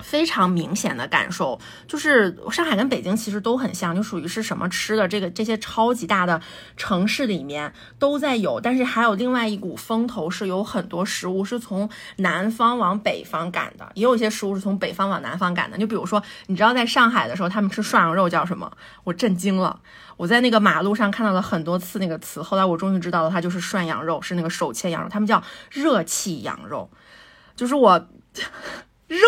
非常明显的感受，就是上海跟北京其实都很像，就属于是什么吃的，这个这些超级大的城市里面都在有，但是还有另外一股风头，是有很多食物是从南方往北方赶的，也有一些食物是从北方往南方赶的。就比如说，你知道在上海的时候，他们吃涮羊肉叫什么？我震惊了，我在那个马路上看到了很多次那个词，后来我终于知道了，它就是涮羊肉，是那个手切羊肉，他们叫热气羊肉，就是我。热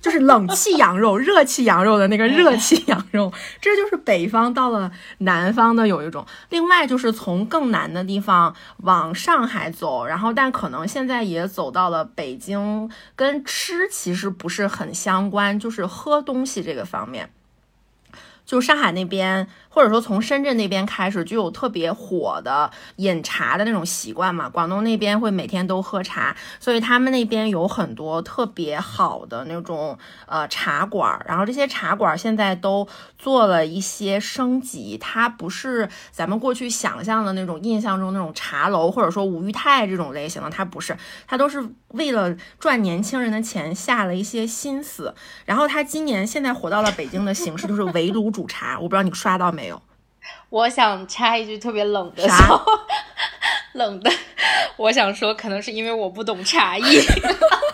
就是冷气羊肉，热气羊肉的那个 [LAUGHS] 热气羊肉，这就是北方到了南方的有一种。另外就是从更南的地方往上海走，然后但可能现在也走到了北京，跟吃其实不是很相关，就是喝东西这个方面，就上海那边。或者说从深圳那边开始就有特别火的饮茶的那种习惯嘛，广东那边会每天都喝茶，所以他们那边有很多特别好的那种呃茶馆，然后这些茶馆现在都做了一些升级，它不是咱们过去想象的那种印象中那种茶楼，或者说吴裕泰这种类型的，它不是，它都是为了赚年轻人的钱下了一些心思，然后它今年现在火到了北京的形式就是围炉煮茶，我不知道你刷到没有。我想插一句特别冷的话，[LAUGHS] 冷的，我想说，可能是因为我不懂茶叶，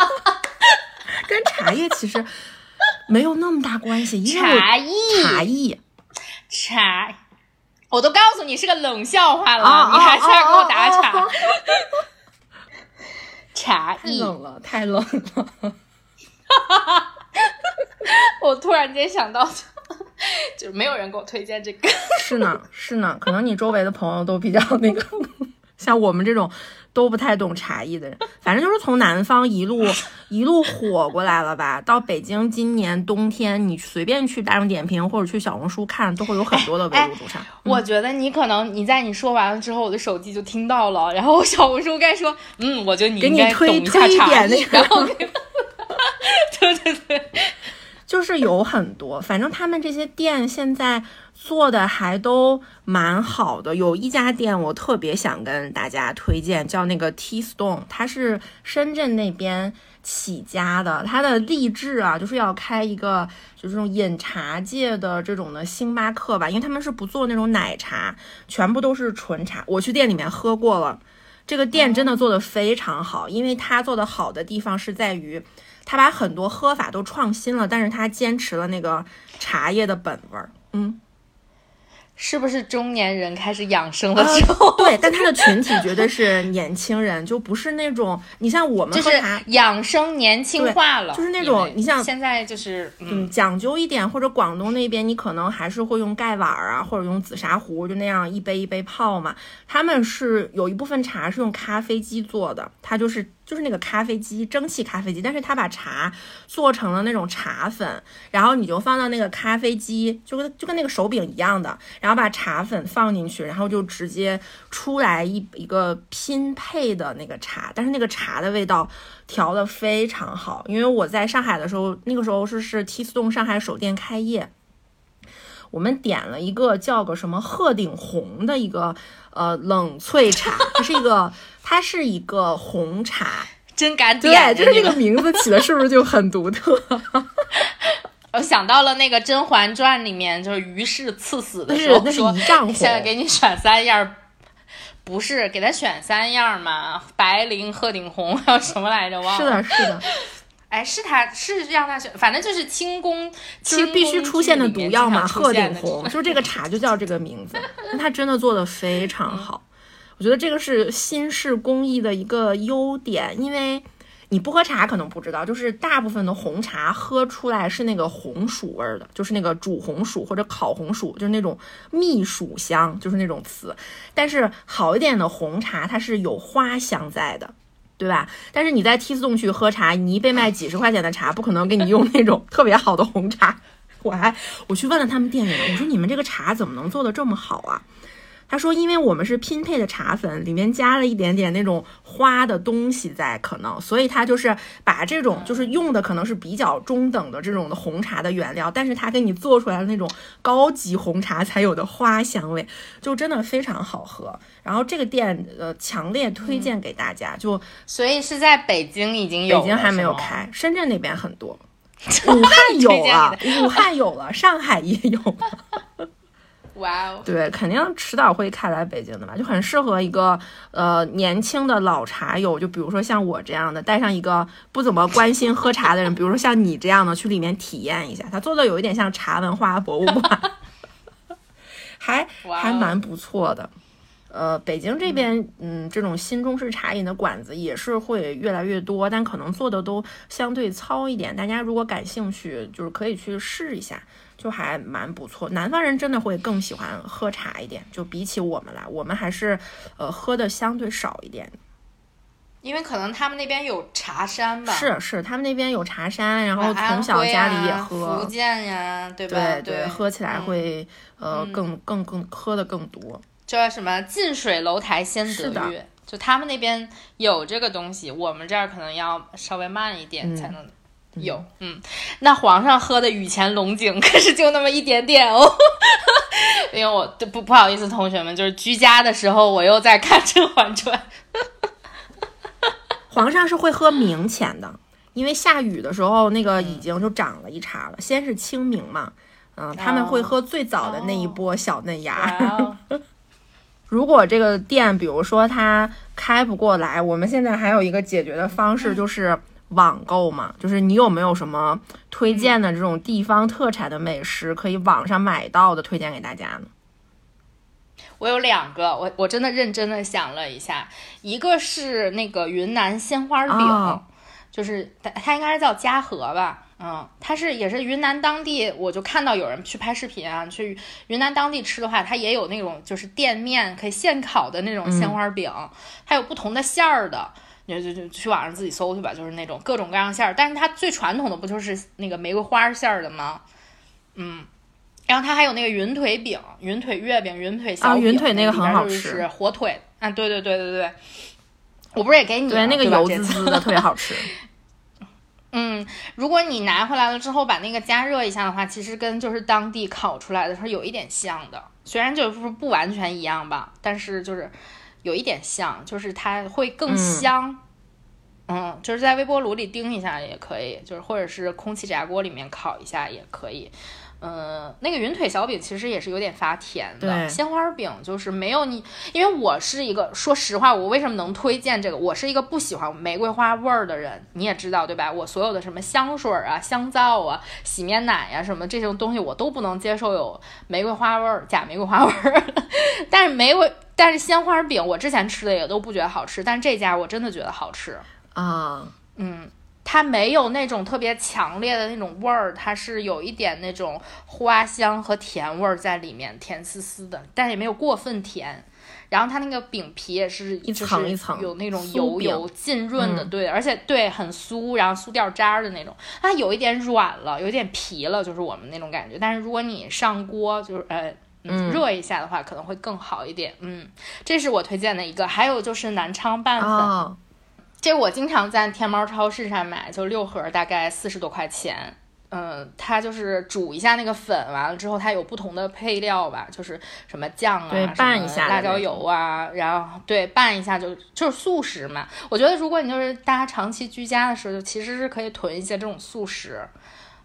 [LAUGHS] 跟茶叶其实没有那么大关系。茶艺，茶艺，茶，我都告诉你是个冷笑话了，你还是要给我打岔。茶艺，冷了，太冷了。[LAUGHS] 我突然间想到。[LAUGHS] 就是没有人给我推荐这个，[LAUGHS] 是呢，是呢，可能你周围的朋友都比较那个，[LAUGHS] 像我们这种都不太懂茶艺的人，反正就是从南方一路一路火过来了吧。到北京今年冬天，你随便去大众点评或者去小红书看，都会有很多的围炉煮茶。我觉得你可能你在你说完了之后，我的手机就听到了，然后小红书该说，嗯，我觉得你应该懂一下茶艺，然后对对对。就是有很多，反正他们这些店现在做的还都蛮好的。有一家店我特别想跟大家推荐，叫那个 Tea Stone，它是深圳那边起家的。它的励志啊，就是要开一个就是这种饮茶界的这种的星巴克吧，因为他们是不做那种奶茶，全部都是纯茶。我去店里面喝过了，这个店真的做的非常好，因为它做的好的地方是在于。他把很多喝法都创新了，但是他坚持了那个茶叶的本味儿。嗯。是不是中年人开始养生的时候？对，但他的群体绝对是年轻人，就不是那种你像我们喝茶养生年轻化了，就是那种你像现在就是嗯讲究一点，或者广东那边你可能还是会用盖碗啊，或者用紫砂壶，就那样一杯一杯泡嘛。他们是有一部分茶是用咖啡机做的，它就是就是那个咖啡机蒸汽咖啡机，但是他把茶做成了那种茶粉，然后你就放到那个咖啡机，就跟就跟那个手柄一样的。然后把茶粉放进去，然后就直接出来一一个拼配的那个茶，但是那个茶的味道调的非常好。因为我在上海的时候，那个时候是是 T Stone 上海首店开业，我们点了一个叫个什么鹤顶红的一个呃冷萃茶，它是一个它是一个红茶，真敢点，对，就是这个名字起的是不是就很独特？[LAUGHS] 我想到了那个《甄嬛传》里面，就是于氏赐死的时候说：“现在给你选三样，不是给他选三样嘛？白绫、鹤顶红，还有什么来着？忘了。”是的，是的。[LAUGHS] 哎，是他是让他选，反正就是清宫，就是必须出现的毒药嘛。鹤顶红，就是这个茶就叫这个名字。那他真的做的非常好，我我觉得这个是新式工艺的一个优点，因为。你不喝茶可能不知道，就是大部分的红茶喝出来是那个红薯味儿的，就是那个煮红薯或者烤红薯，就是那种蜜薯香，就是那种词。但是好一点的红茶它是有花香在的，对吧？但是你在 T 四洞去喝茶，你一杯卖几十块钱的茶，不可能给你用那种特别好的红茶。我还我去问了他们店员，我说你们这个茶怎么能做的这么好啊？他说：“因为我们是拼配的茶粉，里面加了一点点那种花的东西在，可能，所以他就是把这种就是用的可能是比较中等的这种的红茶的原料，但是他给你做出来的那种高级红茶才有的花香味，就真的非常好喝。然后这个店呃，强烈推荐给大家。就所以是在北京已经有，北京还没有开，深圳那边很多。[LAUGHS] ”武汉有了，武汉有了，上海也有。[LAUGHS] 哇哦！对，肯定迟早会开来北京的嘛，就很适合一个呃年轻的老茶友，就比如说像我这样的，带上一个不怎么关心喝茶的人，比如说像你这样的，去里面体验一下。他做的有一点像茶文化博物馆，[LAUGHS] 还还蛮不错的。呃，北京这边，嗯，这种新中式茶饮的馆子也是会越来越多，但可能做的都相对糙一点。大家如果感兴趣，就是可以去试一下。就还蛮不错，南方人真的会更喜欢喝茶一点，就比起我们来，我们还是呃喝的相对少一点因为可能他们那边有茶山吧。是是，他们那边有茶山，然后从小家里也喝。福建呀，对吧？对对，喝起来会呃更更更喝的更多。叫什么近水楼台先得月，就他们那边有这个东西，我们这儿可能要稍微慢一点才能。有，嗯，那皇上喝的雨前龙井 [LAUGHS] 可是就那么一点点哦，[LAUGHS] 因为我不不好意思，同学们，就是居家的时候我又在看《甄嬛传》。[LAUGHS] 皇上是会喝明前的，因为下雨的时候那个已经就长了一茬了。先是清明嘛，嗯，他们会喝最早的那一波小嫩芽。如果这个店，比如说它开不过来，我们现在还有一个解决的方式，就是。网购嘛，就是你有没有什么推荐的这种地方特产的美食可以网上买到的，推荐给大家呢？我有两个，我我真的认真的想了一下，一个是那个云南鲜花饼，就是它它应该是叫嘉禾吧，嗯，它是也是云南当地，我就看到有人去拍视频啊，去云南当地吃的话，它也有那种就是店面可以现烤的那种鲜花饼，还有不同的馅儿的。就就就去网上自己搜去吧，就是那种各种各样馅儿，但是它最传统的不就是那个玫瑰花馅儿的吗？嗯，然后它还有那个云腿饼、云腿月饼、云腿小饼，云腿那个很好吃，火腿啊，对对对对对，我不是也给你对那个油滋滋的特别好吃。[LAUGHS] [LAUGHS] 嗯，如果你拿回来了之后把那个加热一下的话，其实跟就是当地烤出来的是有一点像的，虽然就是不完全一样吧，但是就是。有一点像，就是它会更香，嗯，就是在微波炉里叮一下也可以，就是或者是空气炸锅里面烤一下也可以。嗯，那个云腿小饼其实也是有点发甜的，鲜花饼就是没有你，因为我是一个说实话，我为什么能推荐这个？我是一个不喜欢玫瑰花味儿的人，你也知道对吧？我所有的什么香水啊、香皂啊、洗面奶呀什么这种东西，我都不能接受有玫瑰花味儿、假玫瑰花味儿。[LAUGHS] 但是玫瑰，但是鲜花饼我之前吃的也都不觉得好吃，但这家我真的觉得好吃啊，嗯。它没有那种特别强烈的那种味儿，它是有一点那种花香和甜味儿在里面，甜丝丝的，但也没有过分甜。然后它那个饼皮也是一层一层，有那种油油浸润的，对，而且对很酥，然后酥掉渣儿的那种。它有一点软了，有点皮了，就是我们那种感觉。但是如果你上锅，就是呃热一下的话，可能会更好一点。嗯，这是我推荐的一个，还有就是南昌拌粉。这我经常在天猫超市上买，就六盒，大概四十多块钱。嗯，它就是煮一下那个粉，完了之后它有不同的配料吧，就是什么酱啊，对，拌一下辣椒油啊，然后对，拌一下就就是素食嘛。我觉得如果你就是大家长期居家的时候，就其实是可以囤一些这种素食。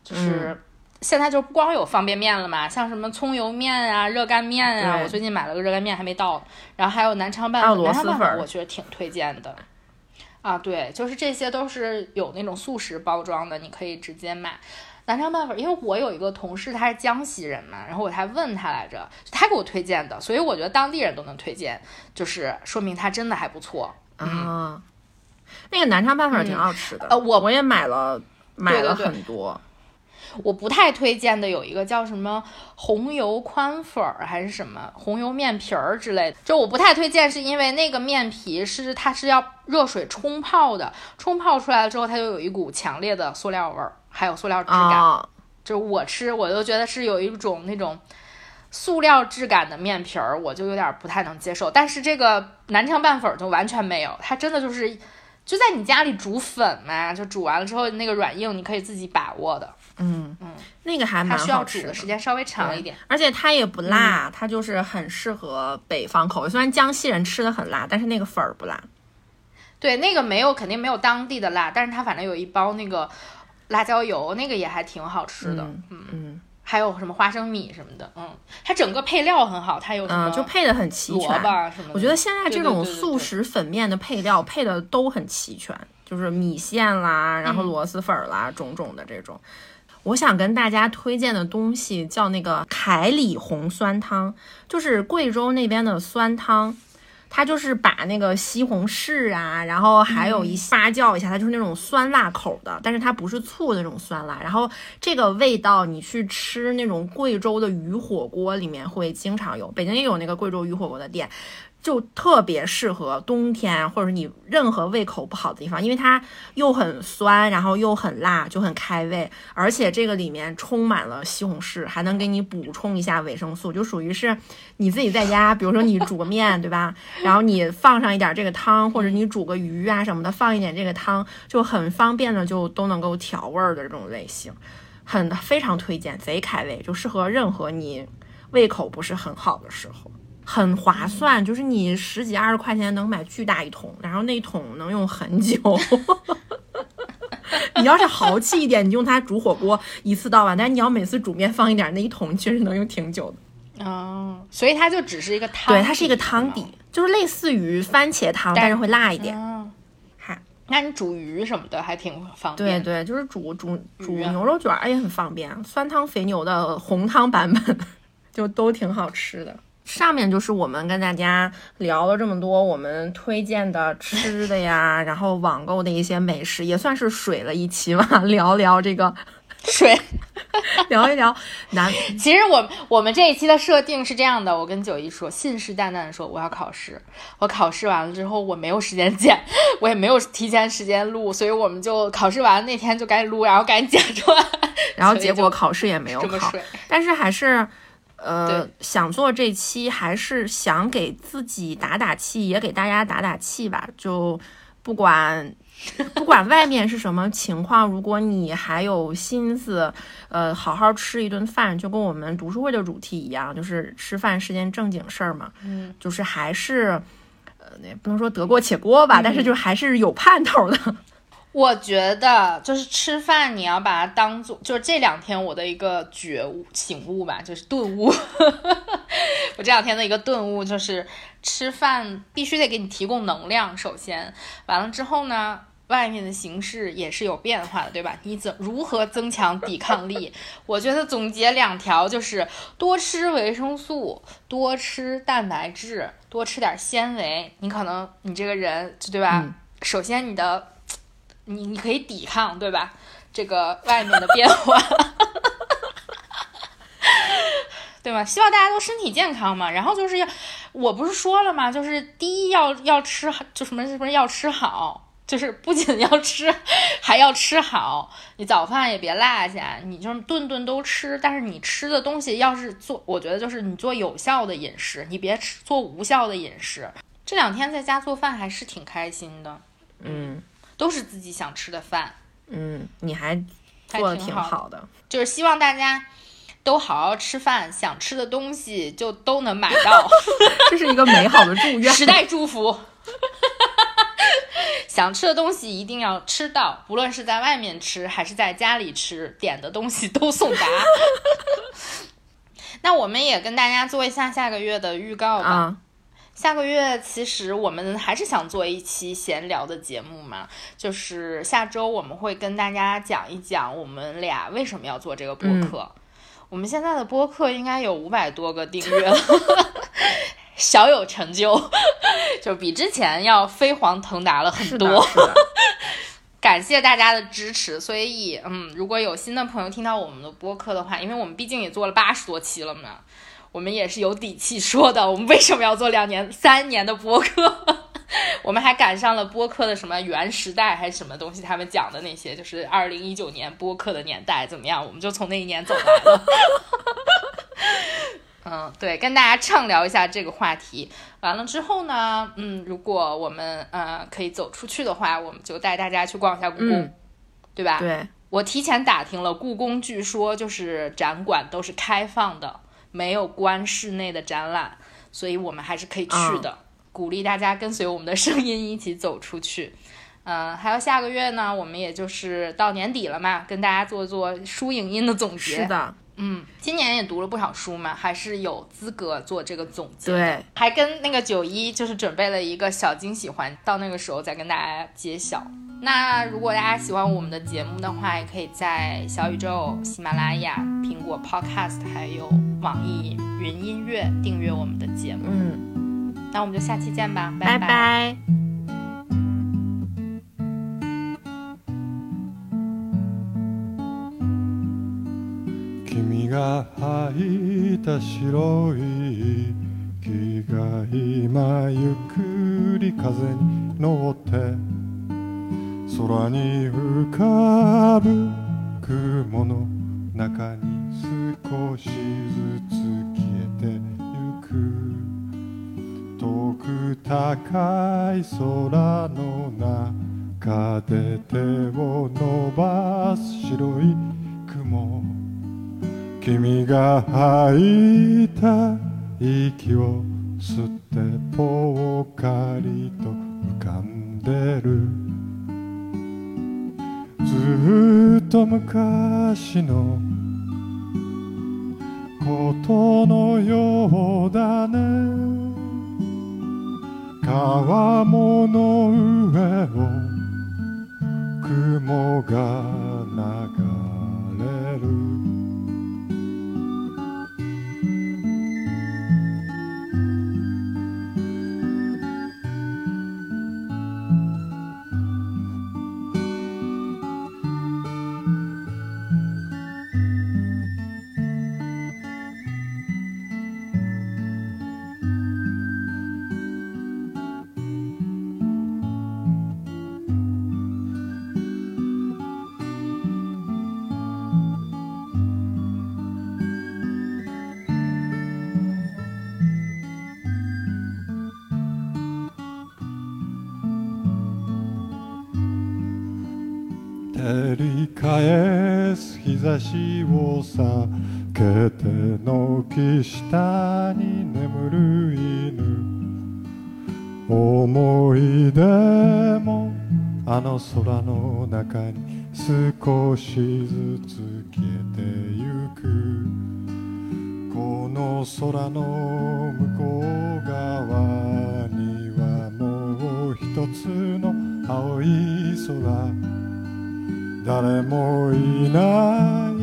就是现在就不光有方便面了嘛，像什么葱油面啊、热干面啊，我最近买了个热干面还没到，然后还有南昌拌粉，南昌拌粉我觉得挺推荐的。啊，对，就是这些都是有那种速食包装的，你可以直接买。南昌拌粉，因为我有一个同事，他是江西人嘛，然后我还问他来着，他给我推荐的，所以我觉得当地人都能推荐，就是说明他真的还不错啊。那个南昌拌粉挺好吃的，呃，我我也买了，买了很多。我不太推荐的有一个叫什么红油宽粉儿还是什么红油面皮儿之类的，就我不太推荐，是因为那个面皮是它是要热水冲泡的，冲泡出来了之后它就有一股强烈的塑料味儿，还有塑料质感，就我吃我就觉得是有一种那种塑料质感的面皮儿，我就有点不太能接受。但是这个南昌拌粉就完全没有，它真的就是就在你家里煮粉嘛，就煮完了之后那个软硬你可以自己把握的。嗯嗯，那个还蛮好吃的，时间稍微长一点，而且它也不辣，它就是很适合北方口味。虽然江西人吃的很辣，但是那个粉儿不辣。对，那个没有，肯定没有当地的辣，但是它反正有一包那个辣椒油，那个也还挺好吃的。嗯嗯，还有什么花生米什么的，嗯，它整个配料很好，它有什么嗯，就配的很齐萝卜什么的。我觉得现在这种速食粉面的配料配的都很齐全，就是米线啦，然后嗯螺蛳粉儿啦，种种的这种。我想跟大家推荐的东西叫那个凯里红酸汤，就是贵州那边的酸汤。它就是把那个西红柿啊，然后还有一发酵一下，它就是那种酸辣口的，但是它不是醋的那种酸辣。然后这个味道，你去吃那种贵州的鱼火锅里面会经常有，北京也有那个贵州鱼火锅的店，就特别适合冬天或者你任何胃口不好的地方，因为它又很酸，然后又很辣，就很开胃，而且这个里面充满了西红柿，还能给你补充一下维生素，就属于是你自己在家，比如说你煮个面，对吧？然后你放上一点这个汤，或者你煮个鱼啊什么的，放一点这个汤，就很方便的就都能够调味儿的这种类型，很非常推荐，贼开胃，就适合任何你胃口不是很好的时候。很划算，就是你十几二十块钱能买巨大一桶，然后那一桶能用很久。[LAUGHS] 你要是豪气一点，你用它煮火锅一次到晚，但是你要每次煮面放一点，那一桶确实能用挺久的。哦，所以它就只是一个汤，对，它是一个汤底，就是类似于番茄汤，但是会辣一点。嗯，还那你煮鱼什么的还挺方便。对对，就是煮煮煮牛肉卷儿也很方便，酸汤肥牛的红汤版本 [LAUGHS] 就都挺好吃的。上面就是我们跟大家聊了这么多我们推荐的吃的呀，然后网购的一些美食，也算是水了一期嘛，[LAUGHS] 聊聊这个，水。聊一聊南其实我我们这一期的设定是这样的，我跟九一说，信誓旦旦的说我要考试，我考试完了之后我没有时间剪，我也没有提前时间录，所以我们就考试完那天就赶紧录，然后赶紧剪出来，然后结果考试也没有考，这么水。但是还是。呃，想做这期还是想给自己打打气，也给大家打打气吧。就不管 [LAUGHS] 不管外面是什么情况，如果你还有心思，呃，好好吃一顿饭，就跟我们读书会的主题一样，就是吃饭是件正经事儿嘛。嗯，就是还是。呃，也不能说得过且过吧，但是就还是有盼头的。我觉得就是吃饭，你要把它当做，就是这两天我的一个觉悟、醒悟吧，就是顿悟。[LAUGHS] 我这两天的一个顿悟就是，吃饭必须得给你提供能量。首先，完了之后呢，外面的形势也是有变化的，对吧？你怎如何增强抵抗力？[LAUGHS] 我觉得总结两条就是多吃维生素，多吃蛋白质，多吃点纤维。你可能你这个人，对吧？嗯首先你的你你可以抵抗，对吧？这个外面的变化，[LAUGHS] 对吧？希望大家都身体健康嘛。然后就是要，我不是说了吗？就是第一要要吃，就什么什么要吃好，就是不仅要吃，还要吃好。你早饭也别落下，你就是顿顿都吃。但是你吃的东西要是做，我觉得就是你做有效的饮食，你别吃做无效的饮食。这两天在家做饭还是挺开心的。嗯都是自己想吃的饭，嗯，你还还做的挺好的。就是希望大家都好好吃饭，想吃的东西就都能买到，[LAUGHS] 这是一个美好的祝愿。时代祝福。[LAUGHS] 想吃的东西一定要吃到，不论是在外面吃还是在家里吃，点的东西都送达。[LAUGHS] 那我们也跟大家做一下下个月的预告吧。啊，下个月其实我们还是想做一期闲聊的节目嘛，就是下周我们会跟大家讲一讲我们俩为什么要做这个播客。我们现在的播客应该有五百多个订阅了，[LAUGHS] 小有成就，[LAUGHS] 就比之前要飞黄腾达了很多。[LAUGHS] 感谢大家的支持，所以嗯，如果有新的朋友听到我们的播客的话，因为我们毕竟也做了八十多期了嘛，我们也是有底气说的。我们为什么要做两年、三年的播客？[LAUGHS] 我们还赶上了播客的什么原时代还是什么东西，他们讲的那些就是二零一九年播客的年代怎么样？我们就从那一年走来了。[LAUGHS] 嗯，对，跟大家畅聊一下这个话题。完了之后呢，嗯，如果我们呃可以走出去的话，我们就带大家去逛一下故宫，嗯对吧？对，我提前打听了，故宫据说就是展馆都是开放的，没有关室内的展览，所以我们还是可以去的。鼓励大家跟随我们的声音一起走出去。嗯，还有下个月呢，我们也就是到年底了嘛，跟大家做做书影音的总结。是的，嗯，今年也读了不少书嘛，还是有资格做这个总结。对，还跟那个九一就是准备了一个小惊喜环，到那个时候再跟大家揭晓。那如果大家喜欢我们的节目的话，也可以在小宇宙、喜马拉雅、苹果 Podcast 还有网易云音乐订阅我们的节目。嗯，那我们就下期见吧，拜拜。拜。君が履いた白い木が今ゆっくり風に乗って 空に浮かぶ雲の中に少しずつ消えてゆく。遠く高い空の中で手を伸ばす白い雲。君が吐いた息を吸ってぽっかりと浮かんでる。ずっと昔のことのようだね。川もの上を雲が流れる。中に少しずつ消えてゆく。この空の向こう側にはもう一つの青い空。誰もいない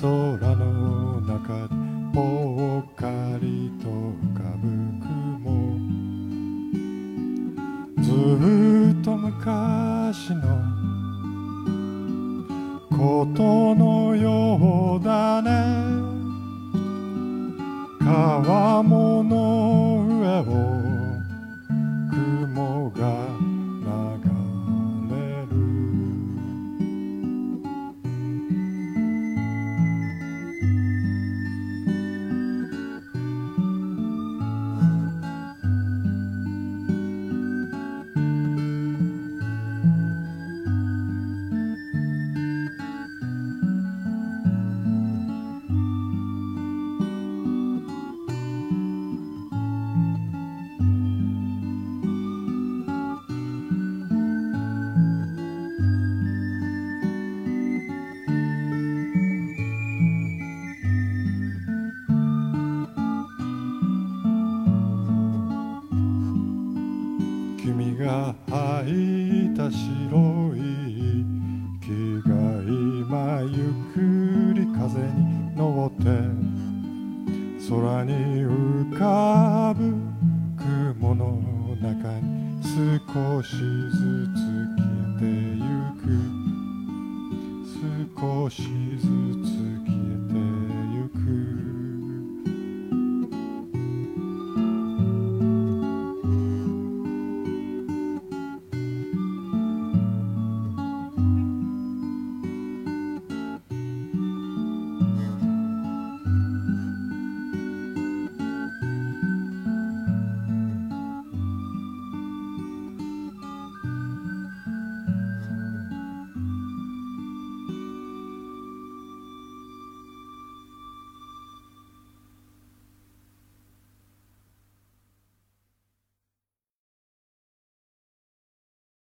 空の中でぽっかりと浮かぶ雲。ずっと昔の